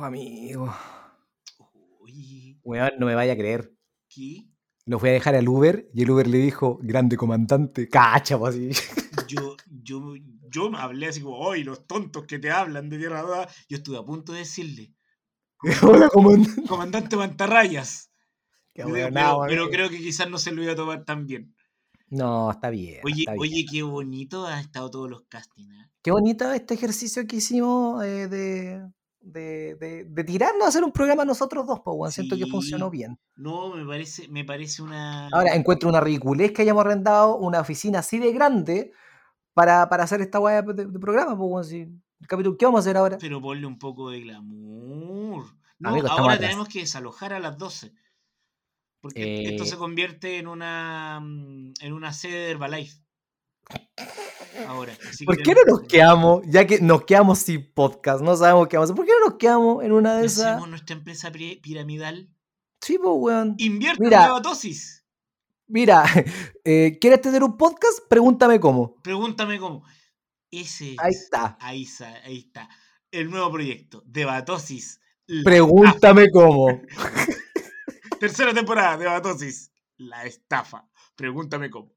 Oh, amigo. Uy, Weón, no me vaya a creer. ¿qué? Lo fui a dejar al Uber y el Uber le dijo, grande comandante, cacha, pues así. (laughs) Yo, yo, yo me hablé así como, ¡ay, los tontos que te hablan de Tierra Dada! Yo estuve a punto de decirle, (laughs) Hola, comandante. comandante Mantarrayas. Qué Pero, creo que quizás no se lo iba a tomar tan bien. No, está bien. Oye, está bien. oye, qué bonito han estado todos los castings. ¿eh? Qué bonito este ejercicio que hicimos eh, de, de, de- de tirarnos a hacer un programa nosotros dos, pues. Siento que Sí. funcionó bien. No, me parece, me parece una. Ahora encuentro una ridiculez que hayamos arrendado una oficina así de grande para, para hacer esta guaya de, de programa, pues, el capítulo, ¿Qué vamos a hacer ahora? Pero ponle un poco de glamour. No, Amigo, ahora atrás. tenemos que desalojar a las 12. Porque esto Eh. se convierte en una mm, en una sede de Herbalife. Ahora. ¿Por qué no nos que- quedamos, ya que nos quedamos sin podcast, no sabemos qué vamos a hacer? ¿Por qué no nos quedamos en una de esas? Hacemos nuestra empresa pi- piramidal. Sí, pues, weón. Invierte en Debatosis. Mira, (laughs) eh, ¿quieres tener un podcast? Pregúntame cómo. Pregúntame cómo. Ese Ahí es- está. Ahí está, ahí está. El nuevo proyecto, Debatosis. Pregúntame cómo. (laughs) Tercera temporada, Debatosis. La estafa. Pregúntame cómo.